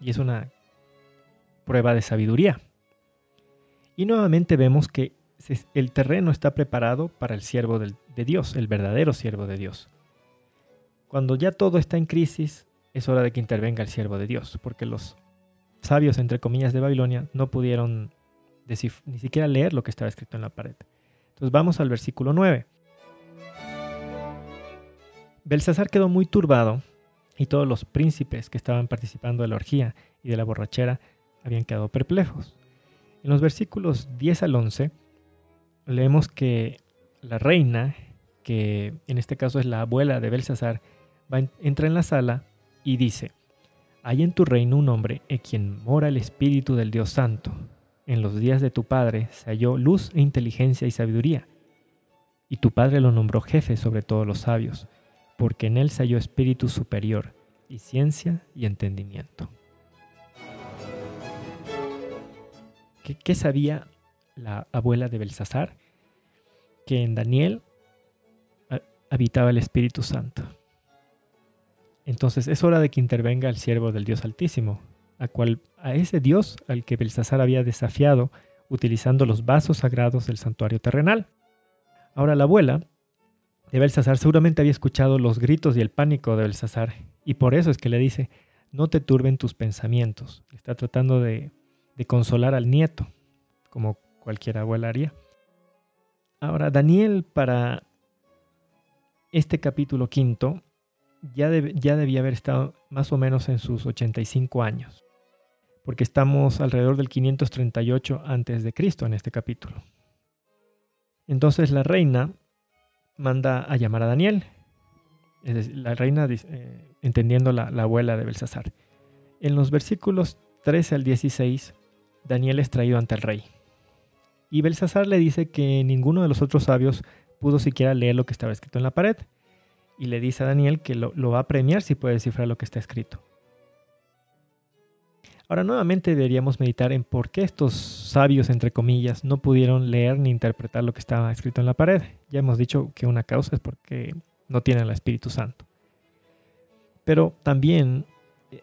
y es una prueba de sabiduría. Y nuevamente vemos que el terreno está preparado para el siervo de Dios, el verdadero siervo de Dios. Cuando ya todo está en crisis, es hora de que intervenga el siervo de Dios, porque los sabios, entre comillas, de Babilonia no pudieron ni siquiera leer lo que estaba escrito en la pared. Entonces vamos al versículo 9. Belsasar quedó muy turbado y todos los príncipes que estaban participando de la orgía y de la borrachera habían quedado perplejos. En los versículos 10 al 11 leemos que la reina, que en este caso es la abuela de Belsasar, entra en la sala y dice, hay en tu reino un hombre en quien mora el Espíritu del Dios Santo. En los días de tu padre se halló luz e inteligencia y sabiduría. Y tu padre lo nombró jefe sobre todos los sabios, porque en él se halló espíritu superior, y ciencia y entendimiento. ¿Qué, sabía la abuela de Belsasar? Que en Daniel habitaba el Espíritu Santo. Entonces es hora de que intervenga el siervo del Dios Altísimo, a, cual, a ese Dios al que Belsasar había desafiado utilizando los vasos sagrados del santuario terrenal. Ahora la abuela de Belsasar seguramente había escuchado los gritos y el pánico de Belsasar, y por eso es que le dice, no te turben tus pensamientos. Está tratando de de consolar al nieto, como cualquier abuela haría. Ahora, Daniel para este capítulo quinto ya, ya debía haber estado más o menos en sus 85 años, porque estamos alrededor del 538 antes de Cristo en este capítulo. Entonces la reina manda a llamar a Daniel, es decir, la reina eh, entendiendo la, la abuela de Belsasar. En los versículos 13 al 16 Daniel es traído ante el rey. Y Belsasar le dice que ninguno de los otros sabios pudo siquiera leer lo que estaba escrito en la pared. Y le dice a Daniel que lo, va a premiar si puede descifrar lo que está escrito. Ahora nuevamente deberíamos meditar en por qué estos sabios, entre comillas, no pudieron leer ni interpretar lo que estaba escrito en la pared. Ya hemos dicho que una causa es porque no tienen el Espíritu Santo. Pero también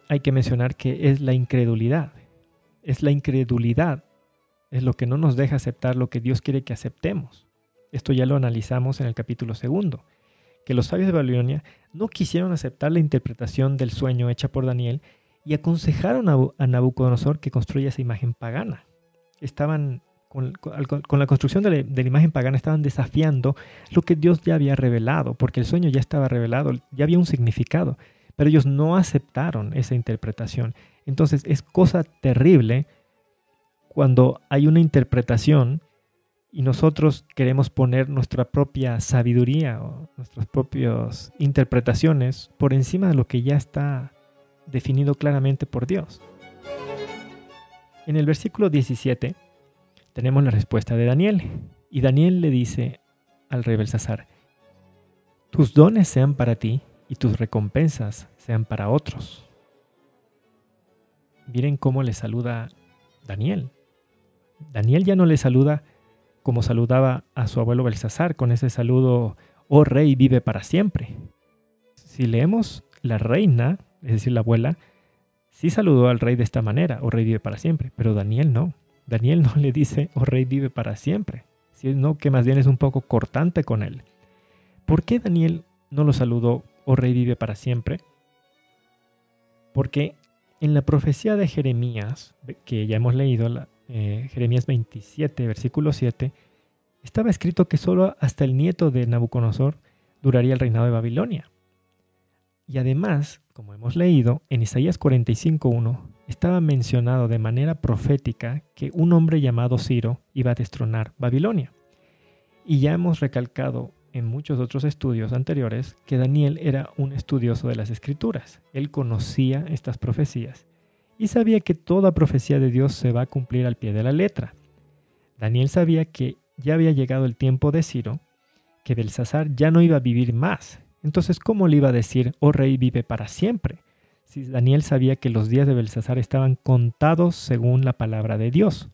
hay que mencionar que es la incredulidad es la incredulidad, es lo que no nos deja aceptar lo que Dios quiere que aceptemos. Esto ya lo analizamos en el capítulo segundo, que los sabios de Babilonia no quisieron aceptar la interpretación del sueño hecha por Daniel y aconsejaron a Nabucodonosor que construya esa imagen pagana. Estaban con, la construcción de la, imagen pagana estaban desafiando lo que Dios ya había revelado, porque el sueño ya estaba revelado, ya había un significado, pero ellos no aceptaron esa interpretación entonces es cosa terrible cuando hay una interpretación y nosotros queremos poner nuestra propia sabiduría o nuestras propias interpretaciones por encima de lo que ya está definido claramente por Dios. En el versículo 17 tenemos la respuesta de Daniel y Daniel le dice al rey Belsasar, tus dones sean para ti y tus recompensas sean para otros. Miren cómo le saluda Daniel. Daniel ya no le saluda como saludaba a su abuelo Belsasar, con ese saludo, oh rey, vive para siempre. Si leemos, la reina, es decir, la abuela, sí saludó al rey de esta manera, oh rey, vive para siempre, pero Daniel no. Daniel no le dice, oh rey, vive para siempre, sino que más bien es un poco cortante con él. ¿Por qué Daniel no lo saludó, oh rey, vive para siempre? Porque en la profecía de Jeremías, que ya hemos leído, la, eh, Jeremías 27, versículo 7, estaba escrito que solo hasta el nieto de Nabucodonosor duraría el reinado de Babilonia. Y además, como hemos leído, en Isaías 45.1 estaba mencionado de manera profética que un hombre llamado Ciro iba a destronar Babilonia. Y ya hemos recalcado en muchos otros estudios anteriores que Daniel era un estudioso de las escrituras. Él conocía estas profecías y sabía que toda profecía de Dios se va a cumplir al pie de la letra. Daniel sabía que ya había llegado el tiempo de Ciro, que Belsasar ya no iba a vivir más. Entonces, ¿cómo le iba a decir, oh rey vive para siempre? Si Daniel sabía que los días de Belsasar estaban contados según la palabra de Dios.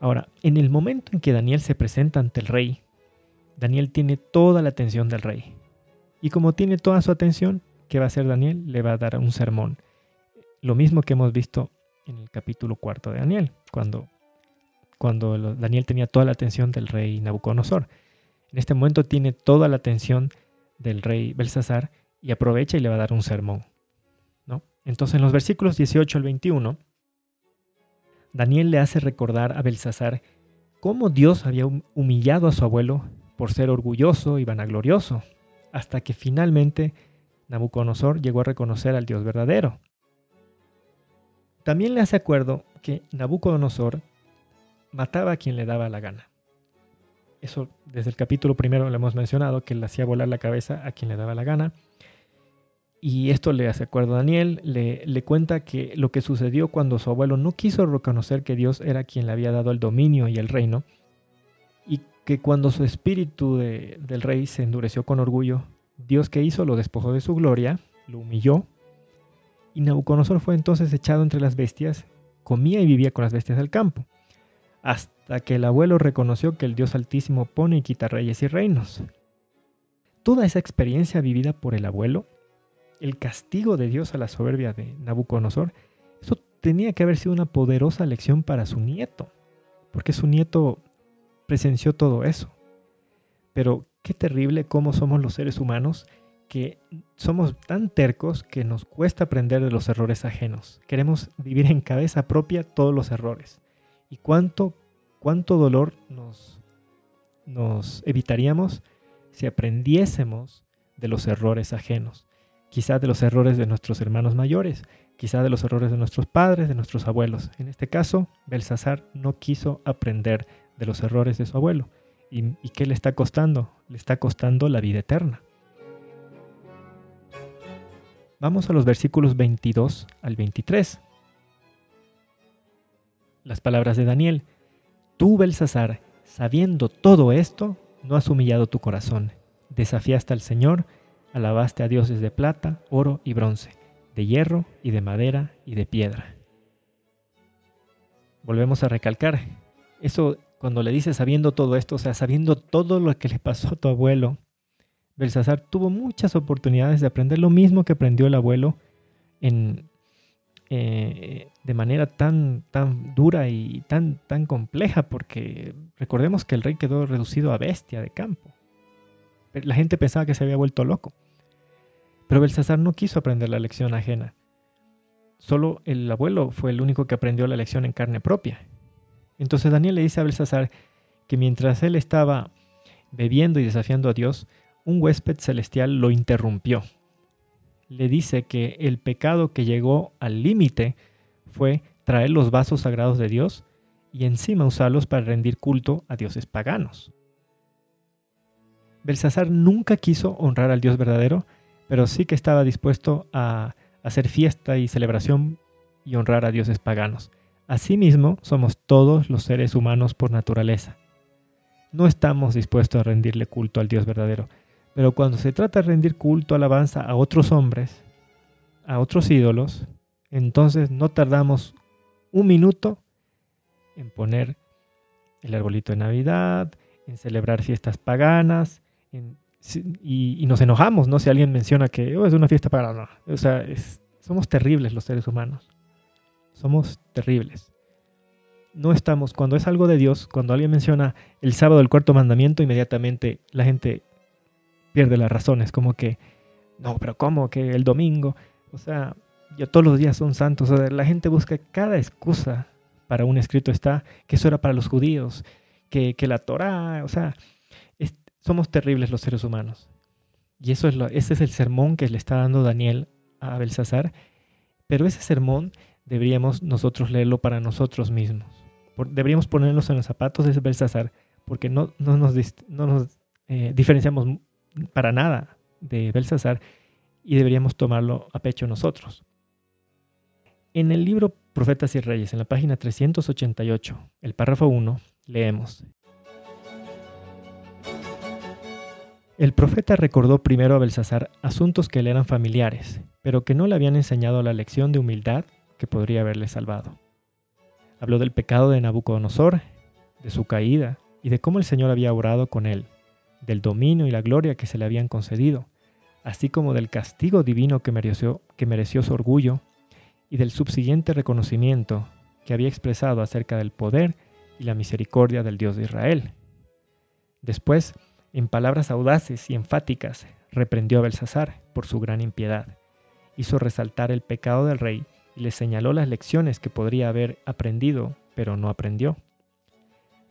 Ahora, en el momento en que Daniel se presenta ante el rey, Daniel tiene toda la atención del rey. Y como tiene toda su atención, ¿qué va a hacer Daniel? Le va a dar un sermón. Lo mismo que hemos visto en el capítulo cuarto de Daniel, cuando, cuando Daniel tenía toda la atención del rey Nabucodonosor. En este momento tiene toda la atención del rey Belsasar y aprovecha y le va a dar un sermón. ¿no? Entonces en los versículos 18 al 21, Daniel le hace recordar a Belsasar cómo Dios había humillado a su abuelo por ser orgulloso y vanaglorioso, hasta que finalmente Nabucodonosor llegó a reconocer al Dios verdadero. También le hace acuerdo que Nabucodonosor mataba a quien le daba la gana. Eso desde el capítulo primero lo hemos mencionado, que le hacía volar la cabeza a quien le daba la gana. Y esto le hace acuerdo a Daniel, le, le, cuenta que lo que sucedió cuando su abuelo no quiso reconocer que Dios era quien le había dado el dominio y el reino, y que cuando su espíritu del rey se endureció con orgullo, Dios que hizo lo despojó de su gloria, lo humilló, y Nabucodonosor fue entonces echado entre las bestias, comía y vivía con las bestias del campo, hasta que el abuelo reconoció que el Dios Altísimo pone y quita reyes y reinos. Toda esa experiencia vivida por el abuelo el castigo de Dios a la soberbia de Nabucodonosor, eso tenía que haber sido una poderosa lección para su nieto, porque su nieto presenció todo eso. Pero qué terrible cómo somos los seres humanos que somos tan tercos que nos cuesta aprender de los errores ajenos. Queremos vivir en cabeza propia todos los errores. Y cuánto, cuánto dolor nos, nos evitaríamos si aprendiésemos de los errores ajenos quizá de los errores de nuestros hermanos mayores, quizá de los errores de nuestros padres, de nuestros abuelos. En este caso, Belsasar no quiso aprender de los errores de su abuelo. ¿Y, qué le está costando? Le está costando la vida eterna. Vamos a los versículos 22 al 23. Las palabras de Daniel. Tú, Belsasar, sabiendo todo esto, no has humillado tu corazón. Desafiaste al Señor alabaste a dioses de plata, oro y bronce, de hierro y de madera y de piedra. Volvemos a recalcar, eso cuando le dice sabiendo todo esto, o sea, sabiendo todo lo que le pasó a tu abuelo, Belsasar tuvo muchas oportunidades de aprender lo mismo que aprendió el abuelo en, eh, de manera tan, tan dura y tan, tan compleja, porque recordemos que el rey quedó reducido a bestia de campo. La gente pensaba que se había vuelto loco. Pero Belsasar no quiso aprender la lección ajena. Solo el abuelo fue el único que aprendió la lección en carne propia. Entonces Daniel le dice a Belsasar que mientras él estaba bebiendo y desafiando a Dios, un huésped celestial lo interrumpió. Le dice que el pecado que llegó al límite fue traer los vasos sagrados de Dios y encima usarlos para rendir culto a dioses paganos. Belsasar nunca quiso honrar al Dios verdadero, pero sí que estaba dispuesto a hacer fiesta y celebración y honrar a dioses paganos. Asimismo, somos todos los seres humanos por naturaleza. No estamos dispuestos a rendirle culto al Dios verdadero, pero cuando se trata de rendir culto, alabanza a otros hombres, a otros ídolos, entonces no tardamos un minuto en poner el arbolito de Navidad, en celebrar fiestas paganas, y, nos enojamos, ¿no? Si alguien menciona que oh, es una fiesta para no. O sea, somos terribles los seres humanos. Somos terribles. No estamos, cuando es algo de Dios, cuando alguien menciona el sábado del cuarto mandamiento, inmediatamente la gente pierde las razones, como que, no, pero ¿cómo? Que el domingo, o sea, ya todos los días son santos. O sea, la gente busca cada excusa para un escrito está, que eso era para los judíos, que, la Torah, o sea, somos terribles los seres humanos. Y eso es lo, ese es el sermón que le está dando Daniel a Belsasar. Pero ese sermón deberíamos nosotros leerlo para nosotros mismos. deberíamos ponernos en los zapatos de Belsasar, porque no, no nos, no nos eh, diferenciamos para nada de Belsasar y deberíamos tomarlo a pecho nosotros. En el libro Profetas y Reyes, en la página 388, el párrafo 1, leemos. El profeta recordó primero a Belsasar asuntos que le eran familiares, pero que no le habían enseñado la lección de humildad que podría haberle salvado. Habló del pecado de Nabucodonosor, de su caída y de cómo el Señor había orado con él, del dominio y la gloria que se le habían concedido, así como del castigo divino que mereció, su orgullo y del subsiguiente reconocimiento que había expresado acerca del poder y la misericordia del Dios de Israel. Después, en palabras audaces y enfáticas, reprendió a Belsasar por su gran impiedad, hizo resaltar el pecado del rey y le señaló las lecciones que podría haber aprendido, pero no aprendió.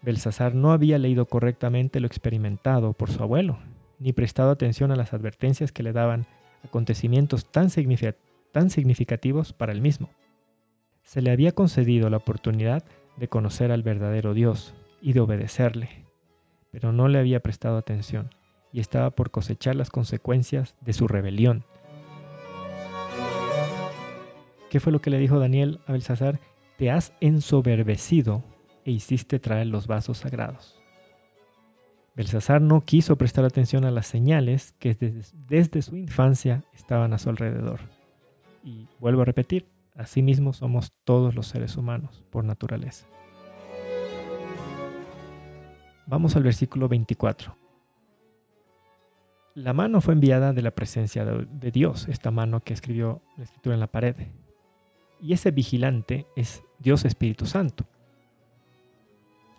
Belsasar no había leído correctamente lo experimentado por su abuelo, ni prestado atención a las advertencias que le daban acontecimientos tan, significativos para él mismo. Se le había concedido la oportunidad de conocer al verdadero Dios y de obedecerle, pero no le había prestado atención y estaba por cosechar las consecuencias de su rebelión. ¿Qué fue lo que le dijo Daniel a Belsasar? Te has ensoberbecido e hiciste traer los vasos sagrados. Belsasar no quiso prestar atención a las señales que desde, su infancia estaban a su alrededor. Y vuelvo a repetir, asimismo somos todos los seres humanos por naturaleza. Vamos al versículo 24. La mano fue enviada de la presencia de Dios, esta mano que escribió la escritura en la pared. Y ese vigilante es Dios Espíritu Santo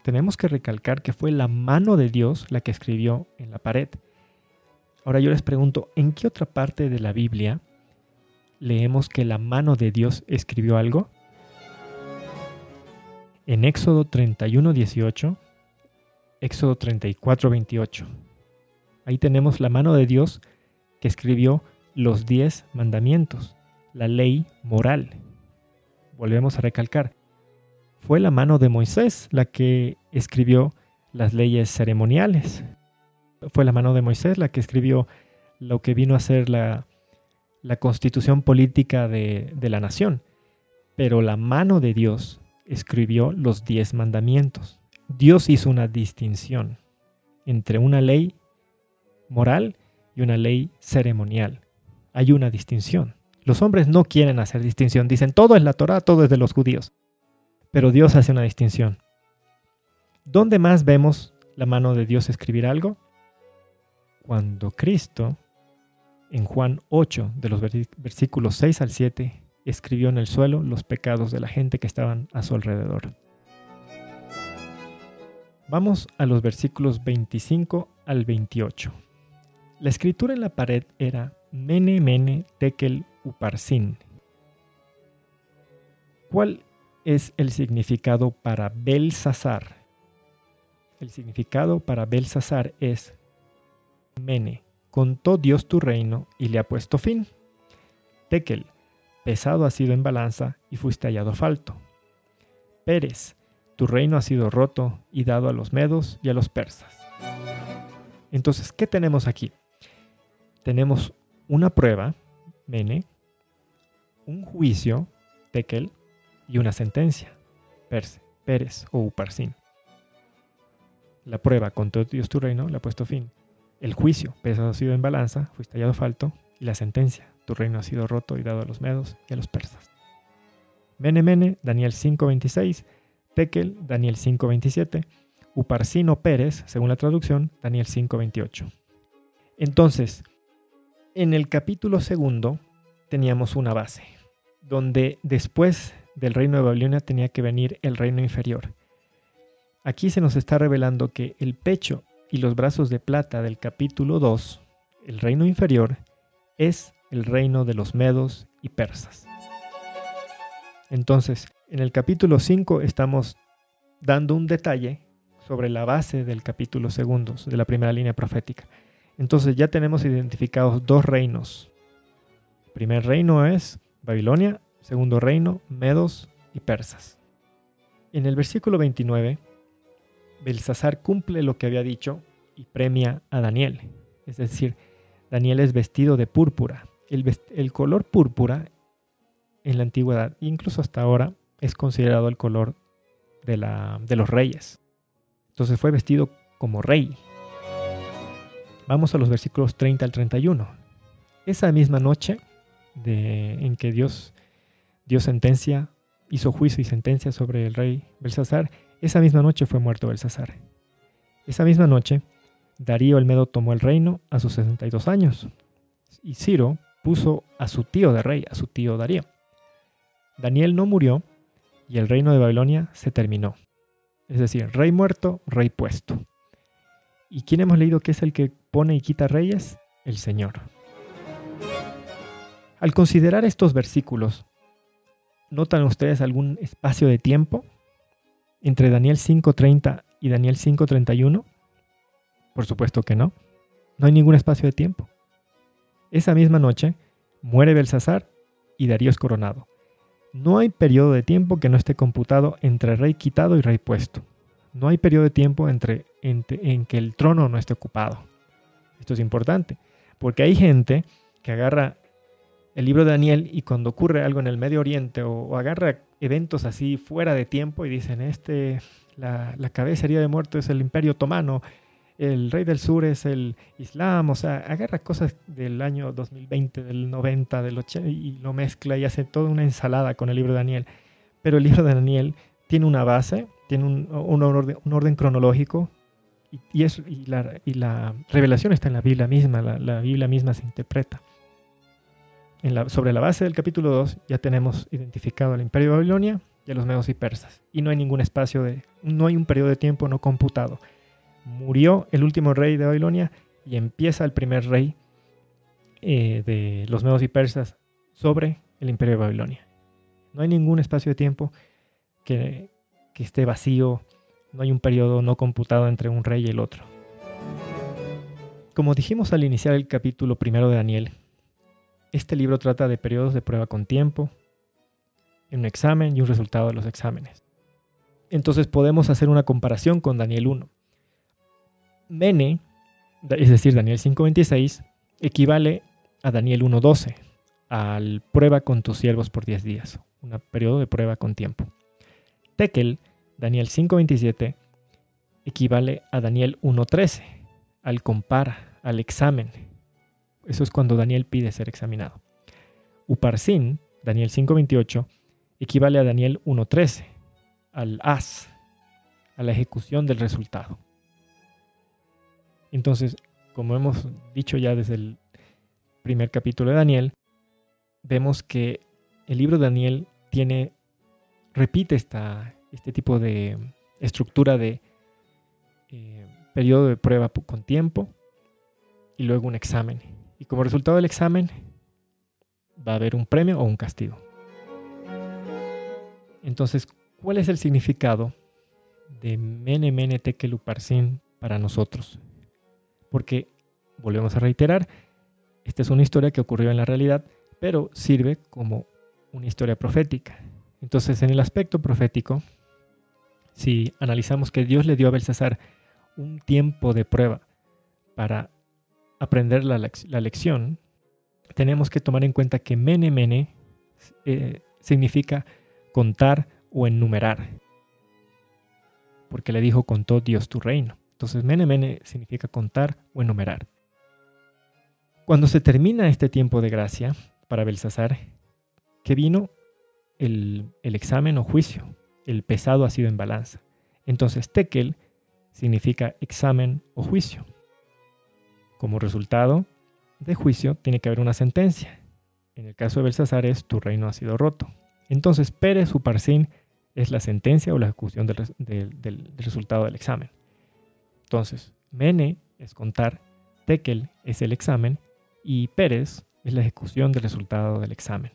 tenemos que recalcar que fue la mano de Dios la que escribió en la pared. Ahora yo les pregunto, ¿en qué otra parte de la Biblia leemos que la mano de Dios escribió algo? En Éxodo 31, 18, Éxodo 34, 28. Ahí tenemos la mano de Dios que escribió los diez mandamientos, la ley moral. Volvemos a recalcar, fue la mano de Moisés la que escribió las leyes ceremoniales. Fue la mano de Moisés la que escribió lo que vino a ser la, constitución política de, de la nación. Pero la mano de Dios escribió los diez mandamientos. Dios hizo una distinción entre una ley moral y una ley ceremonial. Hay una distinción. Los hombres no quieren hacer distinción. Dicen, todo es la Torah, todo es de los judíos. Pero Dios hace una distinción. ¿Dónde más vemos la mano de Dios escribir algo? Cuando Cristo, en Juan 8, de los versículos 6 al 7, escribió en el suelo los pecados de la gente que estaban a su alrededor. Vamos a los versículos 25 al 28. La escritura en la pared era Mene Mene Tekel Uparsin. ¿Cuál es el significado para Belsasar. El significado para Belsasar es Mene, contó Dios tu reino y le ha puesto fin. Tekel, pesado ha sido en balanza y fuiste hallado falto. Pérez, tu reino ha sido roto y dado a los medos y a los persas. Entonces, ¿qué tenemos aquí? Tenemos una prueba, Mene, un juicio, Tekel, y una sentencia, Perse, Pérez o Uparsin. La prueba todo Dios tu reino le ha puesto fin. El juicio, pesado ha sido en balanza, fuiste hallado falto. Y la sentencia, tu reino ha sido roto y dado a los medos y a los persas. Mene Mene, Daniel 5.26. Tekel, Daniel 5.27. Uparsino Pérez, según la traducción, Daniel 5.28. Entonces, en el capítulo segundo teníamos una base, donde después del reino de Babilonia tenía que venir el reino inferior. Aquí se nos está revelando que el pecho y los brazos de plata del capítulo 2, el reino inferior, es el reino de los medos y persas. Entonces, en el capítulo 5 estamos dando un detalle sobre la base del capítulo segundo, de la primera línea profética. Entonces ya tenemos identificados dos reinos. El primer reino es Babilonia, segundo reino, Medos y Persas. En el versículo 29, Belsasar cumple lo que había dicho y premia a Daniel. Es decir, Daniel es vestido de púrpura. El, color púrpura en la antigüedad, incluso hasta ahora, es considerado el color de, la, de los reyes. Entonces fue vestido como rey. Vamos a los versículos 30 al 31. Esa misma noche de, en que Dios dio sentencia, hizo juicio y sentencia sobre el rey Belsasar, esa misma noche fue muerto Belsasar. Esa misma noche, Darío el Medo tomó el reino a sus 62 años y Ciro puso a su tío de rey, a su tío Darío. Daniel no murió y el reino de Babilonia se terminó. Es decir, rey muerto, rey puesto. ¿Y quién hemos leído que es el que pone y quita reyes? El Señor. Al considerar estos versículos, ¿notan ustedes algún espacio de tiempo entre Daniel 5.30 y Daniel 5.31? Por supuesto que no. No hay ningún espacio de tiempo. Esa misma noche muere Belsasar y Darío es coronado. No hay periodo de tiempo que no esté computado entre rey quitado y rey puesto. No hay periodo de tiempo entre, en que el trono no esté ocupado. Esto es importante, porque hay gente que agarra el libro de Daniel y cuando ocurre algo en el Medio Oriente o, agarra eventos así fuera de tiempo y dicen, este, la, la cabeza de muerto es el imperio otomano, el rey del sur es el Islam, o sea, agarra cosas del año 2020, del 90, del 80 y lo mezcla y hace toda una ensalada con el libro de Daniel. Pero el libro de Daniel tiene una base, tiene un, orden, cronológico y, es, la, revelación está en la Biblia misma, la, Biblia misma se interpreta. Sobre la base del capítulo 2 ya tenemos identificado al imperio de Babilonia y a los medos y persas. Y no hay ningún espacio de, no hay un periodo de tiempo no computado murió el último rey de Babilonia y empieza el primer rey eh, de los medos y persas sobre el imperio de Babilonia. No hay ningún espacio de tiempo que, que esté vacío, no hay un periodo no computado entre un rey y el otro. Como dijimos al iniciar el capítulo primero de Daniel, este libro trata de periodos de prueba con tiempo, un examen y un resultado de los exámenes. Entonces podemos hacer una comparación con Daniel 1. Mene, es decir, Daniel 5.26, equivale a Daniel 1.12, al prueba con tus siervos por 10 días, un periodo de prueba con tiempo. Tekel, Daniel 5.27, equivale a Daniel 1.13, al compara, al examen. Eso es cuando Daniel pide ser examinado. Uparsin, Daniel 5.28, equivale a Daniel 1.13, al as, a la ejecución del resultado. Entonces, como hemos dicho ya desde el primer capítulo de Daniel, vemos que el libro de Daniel tiene, repite esta, este tipo de estructura de eh, periodo de prueba con tiempo y luego un examen. Y como resultado del examen va a haber un premio o un castigo. Entonces, ¿cuál es el significado de Mene Mene Tekel para nosotros? porque, volvemos a reiterar, esta es una historia que ocurrió en la realidad, pero sirve como una historia profética. Entonces, en el aspecto profético, si analizamos que Dios le dio a Belsasar un tiempo de prueba para aprender la, lección, tenemos que tomar en cuenta que mene mene eh, significa contar o enumerar, porque le dijo contó Dios tu reino. Entonces, mene mene significa contar o enumerar. Cuando se termina este tiempo de gracia para Belsasar, que vino el, el examen o juicio, el pesado ha sido en balanza. Entonces, tekel significa examen o juicio. Como resultado de juicio, tiene que haber una sentencia. En el caso de Belsasar es tu reino ha sido roto. Entonces, Pérez Uparsin es la sentencia o la ejecución del resultado del examen. Entonces, Mene es contar, Tekel es el examen y Pérez es la ejecución del resultado del examen.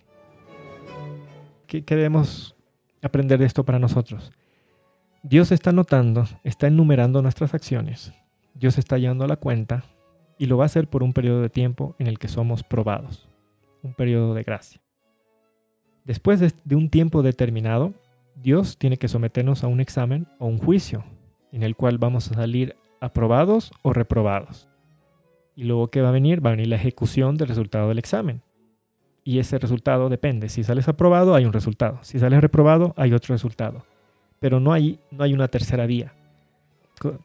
¿Qué, debemos aprender de esto para nosotros? Dios está notando, está enumerando nuestras acciones. Dios está llevando a la cuenta y lo va a hacer por un periodo de tiempo en el que somos probados, un periodo de gracia. Después de, un tiempo determinado, Dios tiene que someternos a un examen o un juicio, en el cual vamos a salir aprobados o reprobados. Y luego que va a venir, va a venir la ejecución del resultado del examen. Y ese resultado depende. Si sales aprobado, hay un resultado. Si sales reprobado, hay otro resultado. Pero no hay, no hay una tercera vía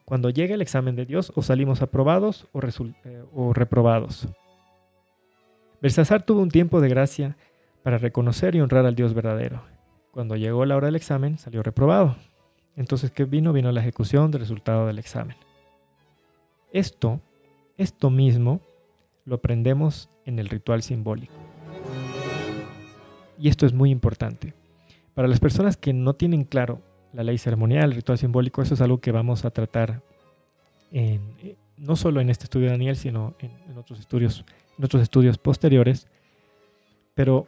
cuando llegue el examen de Dios, o salimos aprobados o, eh, o reprobados. Belsasar tuvo un tiempo de gracia para reconocer y honrar al Dios verdadero. Cuando llegó la hora del examen, salió reprobado. Entonces, ¿qué vino? Vino la ejecución del resultado del examen. Esto, esto mismo, lo aprendemos en el ritual simbólico. Y esto es muy importante. Para las personas que no tienen claro la ley ceremonial, el ritual simbólico, eso es algo que vamos a tratar eh, no solo en este estudio de Daniel, sino en, otros estudios, en otros estudios posteriores, pero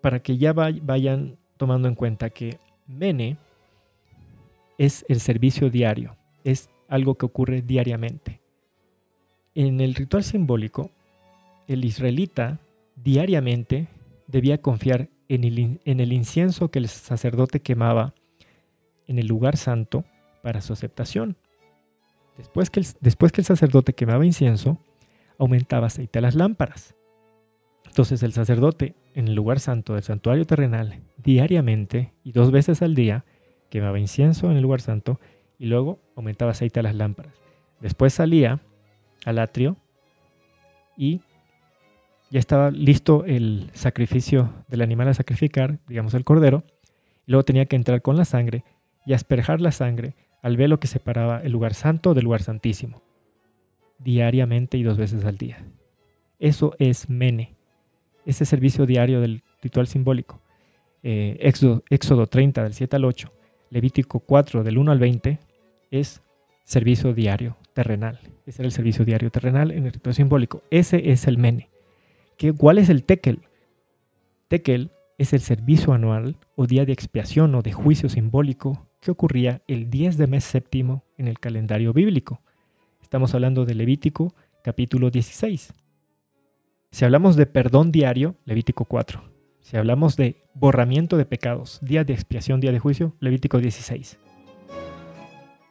para que ya vayan tomando en cuenta que Mene es el servicio diario, es algo que ocurre diariamente. En el ritual simbólico, el israelita diariamente debía confiar en el incienso que el sacerdote quemaba en el lugar santo para su aceptación. Después que el, después que el sacerdote quemaba incienso, aumentaba aceite a las lámparas. Entonces el sacerdote en el lugar santo del santuario terrenal, diariamente y dos veces al día, quemaba incienso en el lugar santo y luego aumentaba aceite a las lámparas. Después salía al atrio y ya estaba listo el sacrificio del animal a sacrificar, digamos el cordero, y luego tenía que entrar con la sangre y asperjar la sangre al velo que separaba el lugar santo del lugar santísimo, diariamente y dos veces al día. Eso es mene, ese servicio diario del ritual simbólico. Eh, Éxodo, Éxodo 30 del 7 al 8, Levítico 4 del 1 al 20 es servicio diario terrenal. Ese era el servicio diario terrenal en el ritual simbólico. Ese es el mene. ¿Qué, ¿Cuál es el tekel? Tekel es el servicio anual o día de expiación o de juicio simbólico que ocurría el 10 de mes séptimo en el calendario bíblico. Estamos hablando de Levítico capítulo 16. Si hablamos de perdón diario, Levítico 4. Si hablamos de borramiento de pecados, día de expiación, día de juicio, Levítico 16.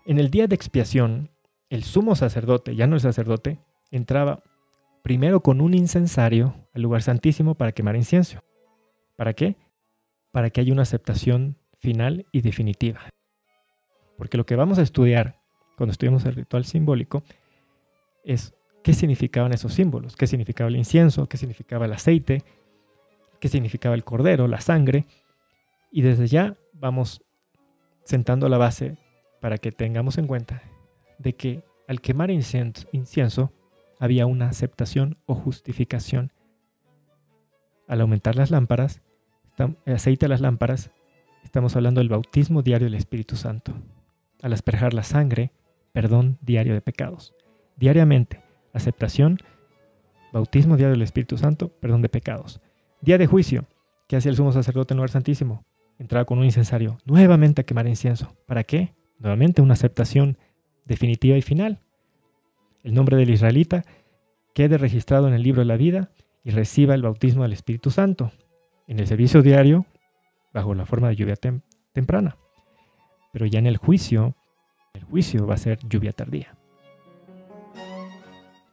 En el día de expiación, el sumo sacerdote, ya no el sacerdote, entraba primero con un incensario al lugar santísimo para quemar incienso. ¿Para qué? Para que haya una aceptación final y definitiva. Porque lo que vamos a estudiar cuando estudiamos el ritual simbólico es qué significaban esos símbolos, qué significaba el incienso, qué significaba el aceite, qué significaba el cordero, la sangre. Y desde ya vamos sentando la base para que tengamos en cuenta de que al quemar incienso, había una aceptación o justificación. Al aumentar las lámparas, el aceite a las lámparas, estamos hablando del bautismo diario del Espíritu Santo al asperjar la sangre, perdón diario de pecados. Diariamente, aceptación, bautismo diario del Espíritu Santo, perdón de pecados. Día de juicio, que hacía el sumo sacerdote en lugar santísimo. Entraba con un incensario, nuevamente a quemar incienso. ¿Para qué? Nuevamente una aceptación definitiva y final. El nombre del israelita quede registrado en el libro de la vida y reciba el bautismo del Espíritu Santo en el servicio diario bajo la forma de lluvia temprana pero ya en el juicio, el juicio va a ser lluvia tardía.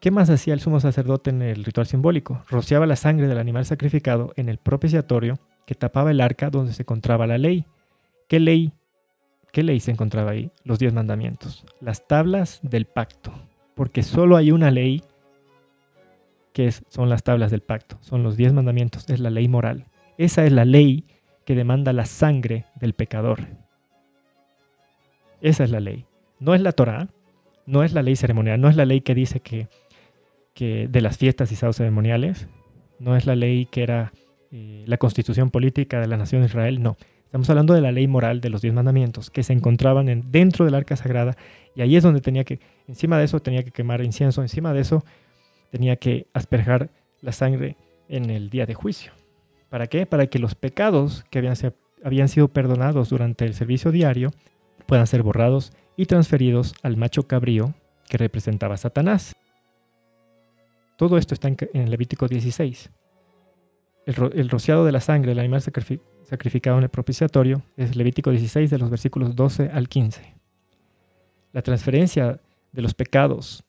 ¿Qué más hacía el sumo sacerdote en el ritual simbólico? Rociaba la sangre del animal sacrificado en el propiciatorio que tapaba el arca donde se encontraba la ley. ¿Qué ley? ¿Qué ley se encontraba ahí? Los diez mandamientos. Las tablas del pacto. Porque solo hay una ley que son las tablas del pacto. Son los diez mandamientos. Es la ley moral. Esa es la ley que demanda la sangre del pecador. Esa es la ley. No es la Torah, no es la ley ceremonial, no es la ley que dice que, que de las fiestas y sábados ceremoniales, no es la ley que era eh, la constitución política de la nación de Israel, no. Estamos hablando de la ley moral de los diez mandamientos que se encontraban en, dentro del arca sagrada y ahí es donde tenía que, encima de eso tenía que quemar incienso, encima de eso tenía que asperjar la sangre en el día de juicio. ¿Para qué? Para que los pecados que habían, habían sido perdonados durante el servicio diario puedan ser borrados y transferidos al macho cabrío que representaba a Satanás. Todo esto está en Levítico 16. El, rociado de la sangre del animal sacrificado en el propiciatorio es Levítico 16 de los versículos 12 al 15. La transferencia de los pecados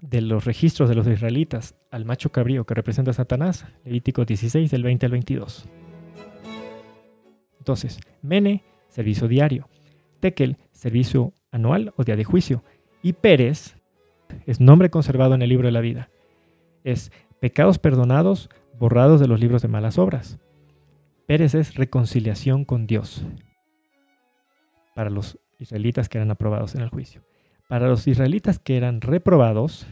de los registros de los israelitas al macho cabrío que representa a Satanás, Levítico 16 del 20 al 22. Entonces, Mene, servicio diario. Tekel, servicio anual o día de juicio. Y Pérez es nombre conservado en el libro de la vida. Es pecados perdonados, borrados de los libros de malas obras. Pérez es reconciliación con Dios para los israelitas que eran aprobados en el juicio. Para los israelitas que eran reprobados,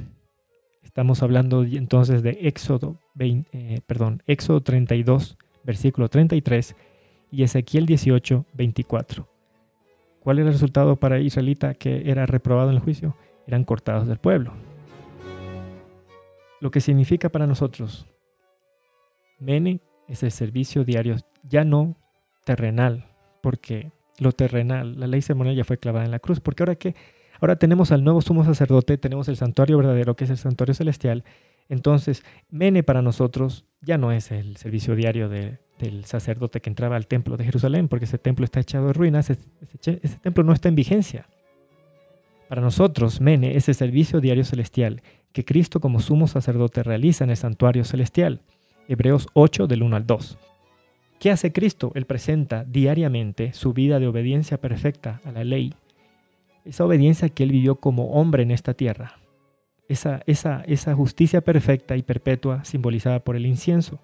estamos hablando entonces de Éxodo, eh, perdón, Éxodo 32, versículo 33 y Ezequiel 18, 24. ¿Cuál era el resultado para el israelita que era reprobado en el juicio? Eran cortados del pueblo. Lo que significa para nosotros, Mene es el servicio diario, ya no terrenal, porque lo terrenal, la ley ceremonial ya fue clavada en la cruz, porque ahora que ahora tenemos al nuevo sumo sacerdote, tenemos el santuario verdadero, que es el santuario celestial, entonces Mene para nosotros ya no es el servicio diario de, del sacerdote que entraba al templo de Jerusalén, porque ese templo está echado de ruinas, ese, templo no está en vigencia. Para nosotros, Mene es el servicio diario celestial que Cristo como sumo sacerdote realiza en el santuario celestial. Hebreos 8 del 1 al 2. ¿Qué hace Cristo? Él presenta diariamente su vida de obediencia perfecta a la ley. Esa obediencia que él vivió como hombre en esta tierra. Esa, esa, esa justicia perfecta y perpetua simbolizada por el incienso.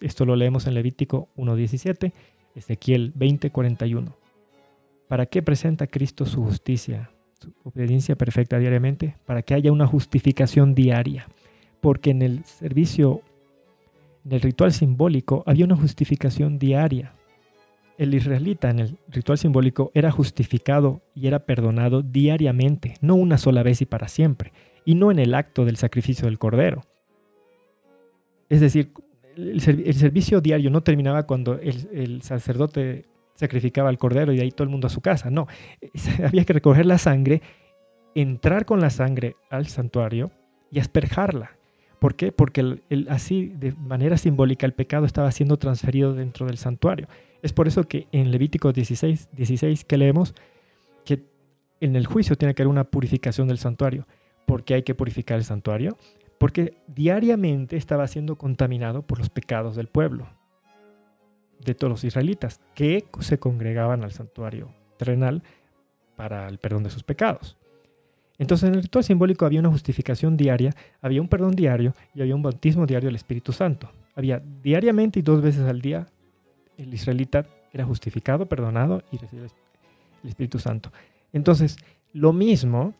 Esto lo leemos en Levítico 1.17, Ezequiel 20.41. ¿Para qué presenta Cristo su justicia, su obediencia perfecta diariamente? Para que haya una justificación diaria. Porque en el servicio, en el ritual simbólico, había una justificación diaria. El israelita en el ritual simbólico era justificado y era perdonado diariamente, no una sola vez y para siempre, y no en el acto del sacrificio del cordero. Es decir, el, servicio diario no terminaba cuando el, sacerdote sacrificaba al cordero y de ahí todo el mundo a su casa. No, había que recoger la sangre, entrar con la sangre al santuario y asperjarla. ¿Por qué? Porque así, de manera simbólica, el pecado estaba siendo transferido dentro del santuario. Es por eso que en Levítico 16, 16 que leemos que en el juicio tiene que haber una purificación del santuario. ¿Por qué hay que purificar el santuario? porque diariamente estaba siendo contaminado por los pecados del pueblo, de todos los israelitas, que se congregaban al santuario terrenal para el perdón de sus pecados. Entonces en el ritual simbólico había una justificación diaria, había un perdón diario y había un bautismo diario del Espíritu Santo. Había diariamente y dos veces al día el israelita era justificado, perdonado y recibía el Espíritu Santo. Entonces, lo mismo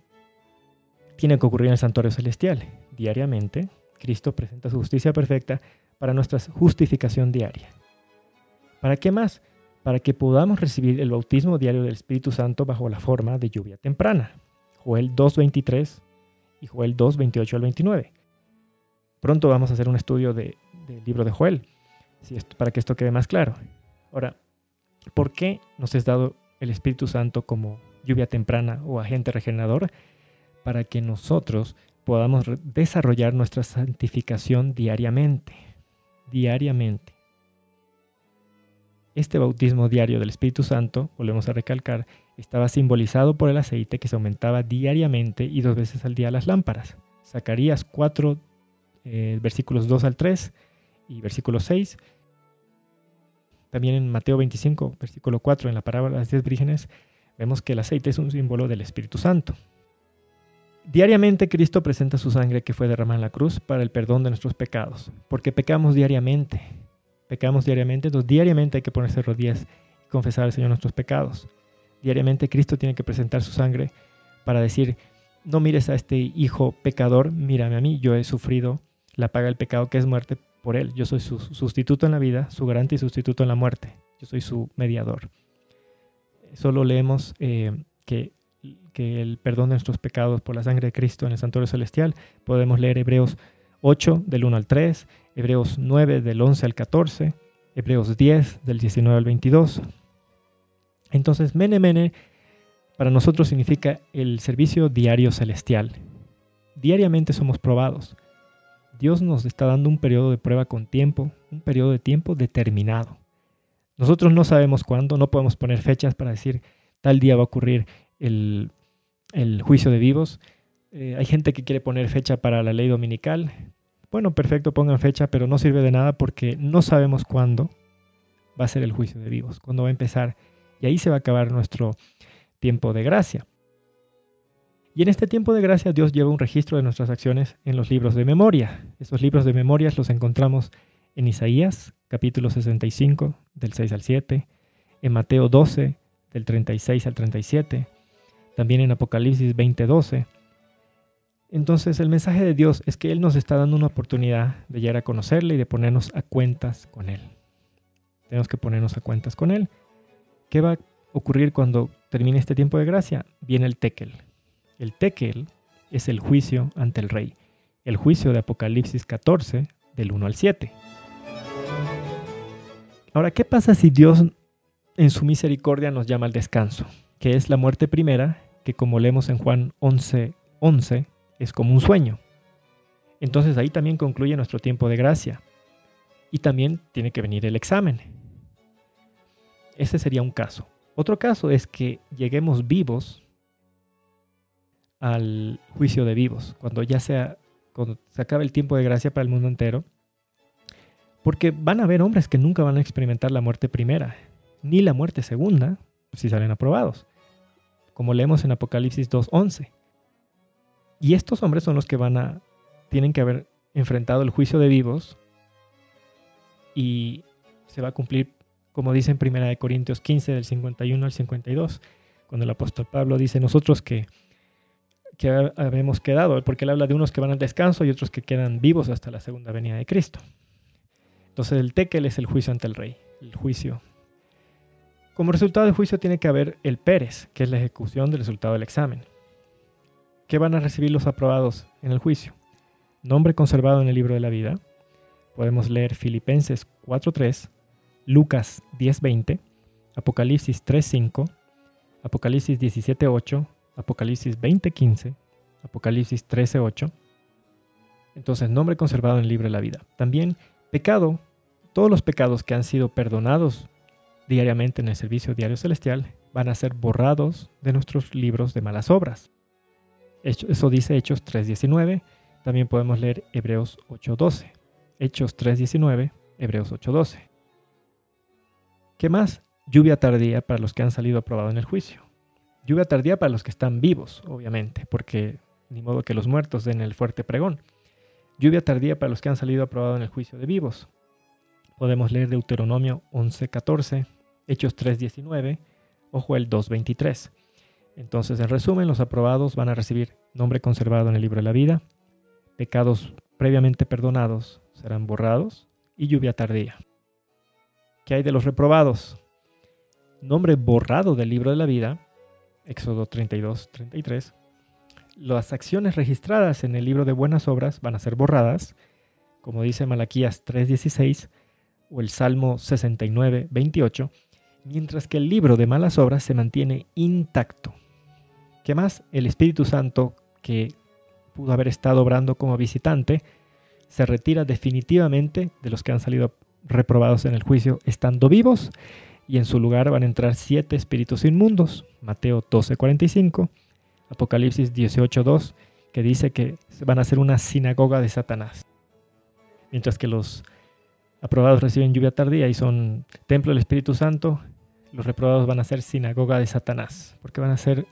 tiene que ocurrir en el santuario celestial. Diariamente, Cristo presenta su justicia perfecta para nuestra justificación diaria. ¿Para qué más? Para que podamos recibir el bautismo diario del Espíritu Santo bajo la forma de lluvia temprana. Joel 2.23 y Joel 2.28 al 29. Pronto vamos a hacer un estudio del libro de Joel, para que esto quede más claro. Ahora, ¿por qué nos es dado el Espíritu Santo como lluvia temprana o agente regenerador? Para que nosotros podamos desarrollar nuestra santificación diariamente, diariamente. Este bautismo diario del Espíritu Santo, volvemos a recalcar, estaba simbolizado por el aceite que se aumentaba diariamente y dos veces al día las lámparas. Zacarías 4, eh, versículos 2 al 3 y versículo 6. También en Mateo 25, versículo 4, en la parábola de las diez vírgenes, vemos que el aceite es un símbolo del Espíritu Santo. Diariamente Cristo presenta su sangre que fue derramada en la cruz para el perdón de nuestros pecados, porque pecamos diariamente. Pecamos diariamente, entonces diariamente hay que ponerse rodillas y confesar al Señor nuestros pecados. Diariamente Cristo tiene que presentar su sangre para decir, no mires a este hijo pecador, mírame a mí, yo he sufrido la paga del pecado que es muerte por él. Yo soy su sustituto en la vida, su garante y sustituto en la muerte. Yo soy su mediador. Solo leemos eh, que que el perdón de nuestros pecados por la sangre de Cristo en el santuario celestial. Podemos leer Hebreos 8 del 1 al 3, Hebreos 9 del 11 al 14, Hebreos 10 del 19 al 22. Entonces, mene mene para nosotros significa el servicio diario celestial. Diariamente somos probados. Dios nos está dando un periodo de prueba con tiempo, un periodo de tiempo determinado. Nosotros no sabemos cuándo, no podemos poner fechas para decir tal día va a ocurrir el, juicio de vivos. Eh, hay gente que quiere poner fecha para la ley dominical. Bueno, perfecto, pongan fecha, pero no sirve de nada porque no sabemos cuándo va a ser el juicio de vivos, cuándo va a empezar. Y ahí se va a acabar nuestro tiempo de gracia. Y en este tiempo de gracia Dios lleva un registro de nuestras acciones en los libros de memoria. Esos libros de memorias los encontramos en Isaías, capítulo 65, del 6 al 7, en Mateo 12, del 36 al 37, también en Apocalipsis 20, 12. Entonces el mensaje de Dios es que Él nos está dando una oportunidad de llegar a conocerle y de ponernos a cuentas con Él. Tenemos que ponernos a cuentas con Él. ¿Qué va a ocurrir cuando termine este tiempo de gracia? Viene el tekel. El tekel es el juicio ante el rey. El juicio de Apocalipsis 14, del 1 al 7. Ahora, ¿qué pasa si Dios en su misericordia nos llama al descanso? Que es la muerte primera, que como leemos en Juan 11, 11, es como un sueño. Entonces ahí también concluye nuestro tiempo de gracia. Y también tiene que venir el examen. Ese sería un caso. Otro caso es que lleguemos vivos al juicio de vivos, cuando ya sea, cuando se acabe el tiempo de gracia para el mundo entero, porque van a haber hombres que nunca van a experimentar la muerte primera, ni la muerte segunda, si salen aprobados, como leemos en Apocalipsis 2.11. Y estos hombres son los que van a, tienen que haber enfrentado el juicio de vivos y se va a cumplir, como dice en 1 Corintios 15, del 51 al 52, cuando el apóstol Pablo dice, nosotros que, que habemos quedado, porque él habla de unos que van al descanso y otros que quedan vivos hasta la segunda venida de Cristo. Entonces el tekel es el juicio ante el rey, el juicio. Como resultado del juicio tiene que haber el Pérez, que es la ejecución del resultado del examen. ¿Qué van a recibir los aprobados en el juicio? Nombre conservado en el libro de la vida. Podemos leer Filipenses 4.3, Lucas 10.20, Apocalipsis 3.5, Apocalipsis 17.8, Apocalipsis 20.15, Apocalipsis 13.8. Entonces, nombre conservado en el libro de la vida. También Pecado, todos los pecados que han sido perdonados diariamente en el servicio diario celestial van a ser borrados de nuestros libros de malas obras. Eso dice Hechos 3.19. También podemos leer Hebreos 8.12. Hechos 3.19, Hebreos 8.12. ¿Qué más? Lluvia tardía para los que han salido aprobados en el juicio. Lluvia tardía para los que están vivos, obviamente, porque ni modo que los muertos den el fuerte pregón. Lluvia tardía para los que han salido aprobados en el juicio de vivos. Podemos leer Deuteronomio 11.14, Hechos 3.19 o Joel 2.23. Entonces, en resumen, los aprobados van a recibir nombre conservado en el libro de la vida, pecados previamente perdonados serán borrados y lluvia tardía. ¿Qué hay de los reprobados? Nombre borrado del libro de la vida, Éxodo 32.33 las acciones registradas en el libro de buenas obras van a ser borradas, como dice Malaquías 3.16 o el Salmo 69.28, mientras que el libro de malas obras se mantiene intacto. ¿Qué más? El Espíritu Santo, que pudo haber estado obrando como visitante, se retira definitivamente de los que han salido reprobados en el juicio estando vivos, y en su lugar van a entrar siete espíritus inmundos, Mateo 12.45, Apocalipsis 18.2, que dice que van a ser una sinagoga de Satanás. Mientras que los aprobados reciben lluvia tardía y son templo del Espíritu Santo, los reprobados van a ser sinagoga de Satanás, porque van a ser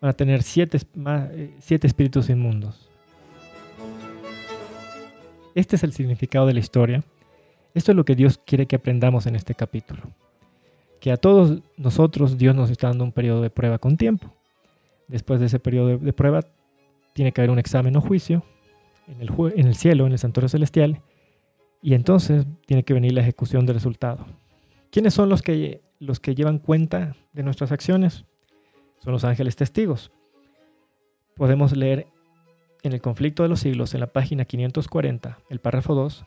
van a tener siete, eh, siete espíritus inmundos. Este es el significado de la historia. Esto es lo que Dios quiere que aprendamos en este capítulo. Que a todos nosotros Dios nos está dando un periodo de prueba con tiempo. Después de ese periodo de, prueba, tiene que haber un examen o juicio en el, en el cielo, en el santuario celestial, y entonces tiene que venir la ejecución del resultado. ¿Quiénes son los que, los que llevan cuenta de nuestras acciones? Son los ángeles testigos. Podemos leer en el conflicto de los siglos, en la página 540, el párrafo 2,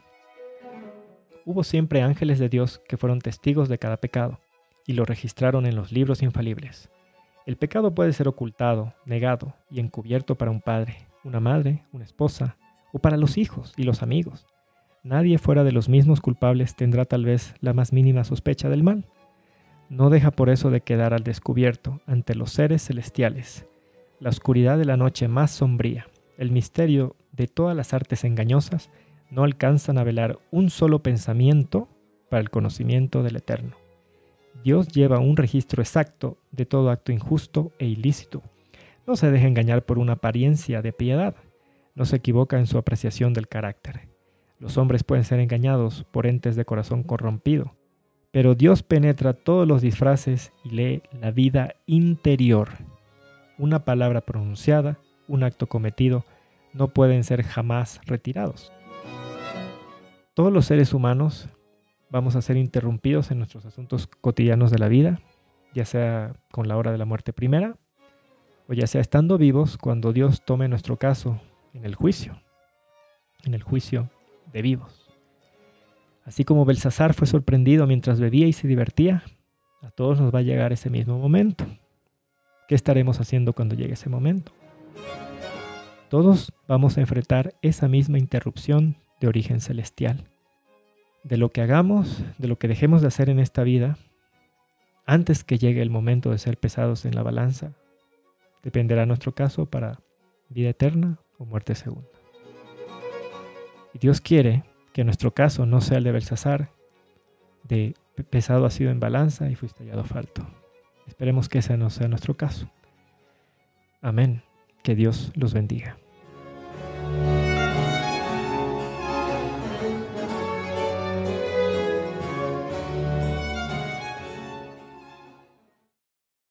hubo siempre ángeles de Dios que fueron testigos de cada pecado. y lo registraron en los libros infalibles. El pecado puede ser ocultado, negado y encubierto para un padre, una madre, una esposa, o para los hijos y los amigos. Nadie fuera de los mismos culpables tendrá tal vez la más mínima sospecha del mal. No deja por eso de quedar al descubierto ante los seres celestiales, la oscuridad de la noche más sombría, el misterio de todas las artes engañosas, no alcanzan a velar un solo pensamiento para el conocimiento del Eterno. Dios lleva un registro exacto de todo acto injusto e ilícito. No se deja engañar por una apariencia de piedad. No se equivoca en su apreciación del carácter. Los hombres pueden ser engañados por entes de corazón corrompido, pero Dios penetra todos los disfraces y lee la vida interior. Una palabra pronunciada, un acto cometido, no pueden ser jamás retirados. Todos los seres humanos vamos a ser interrumpidos en nuestros asuntos cotidianos de la vida, ya sea con la hora de la muerte primera, o ya sea estando vivos cuando Dios tome nuestro caso en el juicio, en el juicio de vivos. Así como Belsasar fue sorprendido mientras bebía y se divertía, a todos nos va a llegar ese mismo momento. ¿Qué estaremos haciendo cuando llegue ese momento? Todos vamos a enfrentar esa misma interrupción de origen celestial. De lo que hagamos, de lo que dejemos de hacer en esta vida, antes que llegue el momento de ser pesados en la balanza, dependerá nuestro caso para vida eterna o muerte segunda. Y Dios quiere que nuestro caso no sea el de Belsasar, de pesado ha sido en balanza y fuiste hallado falto. Esperemos que ese no sea nuestro caso. Amén. Que Dios los bendiga.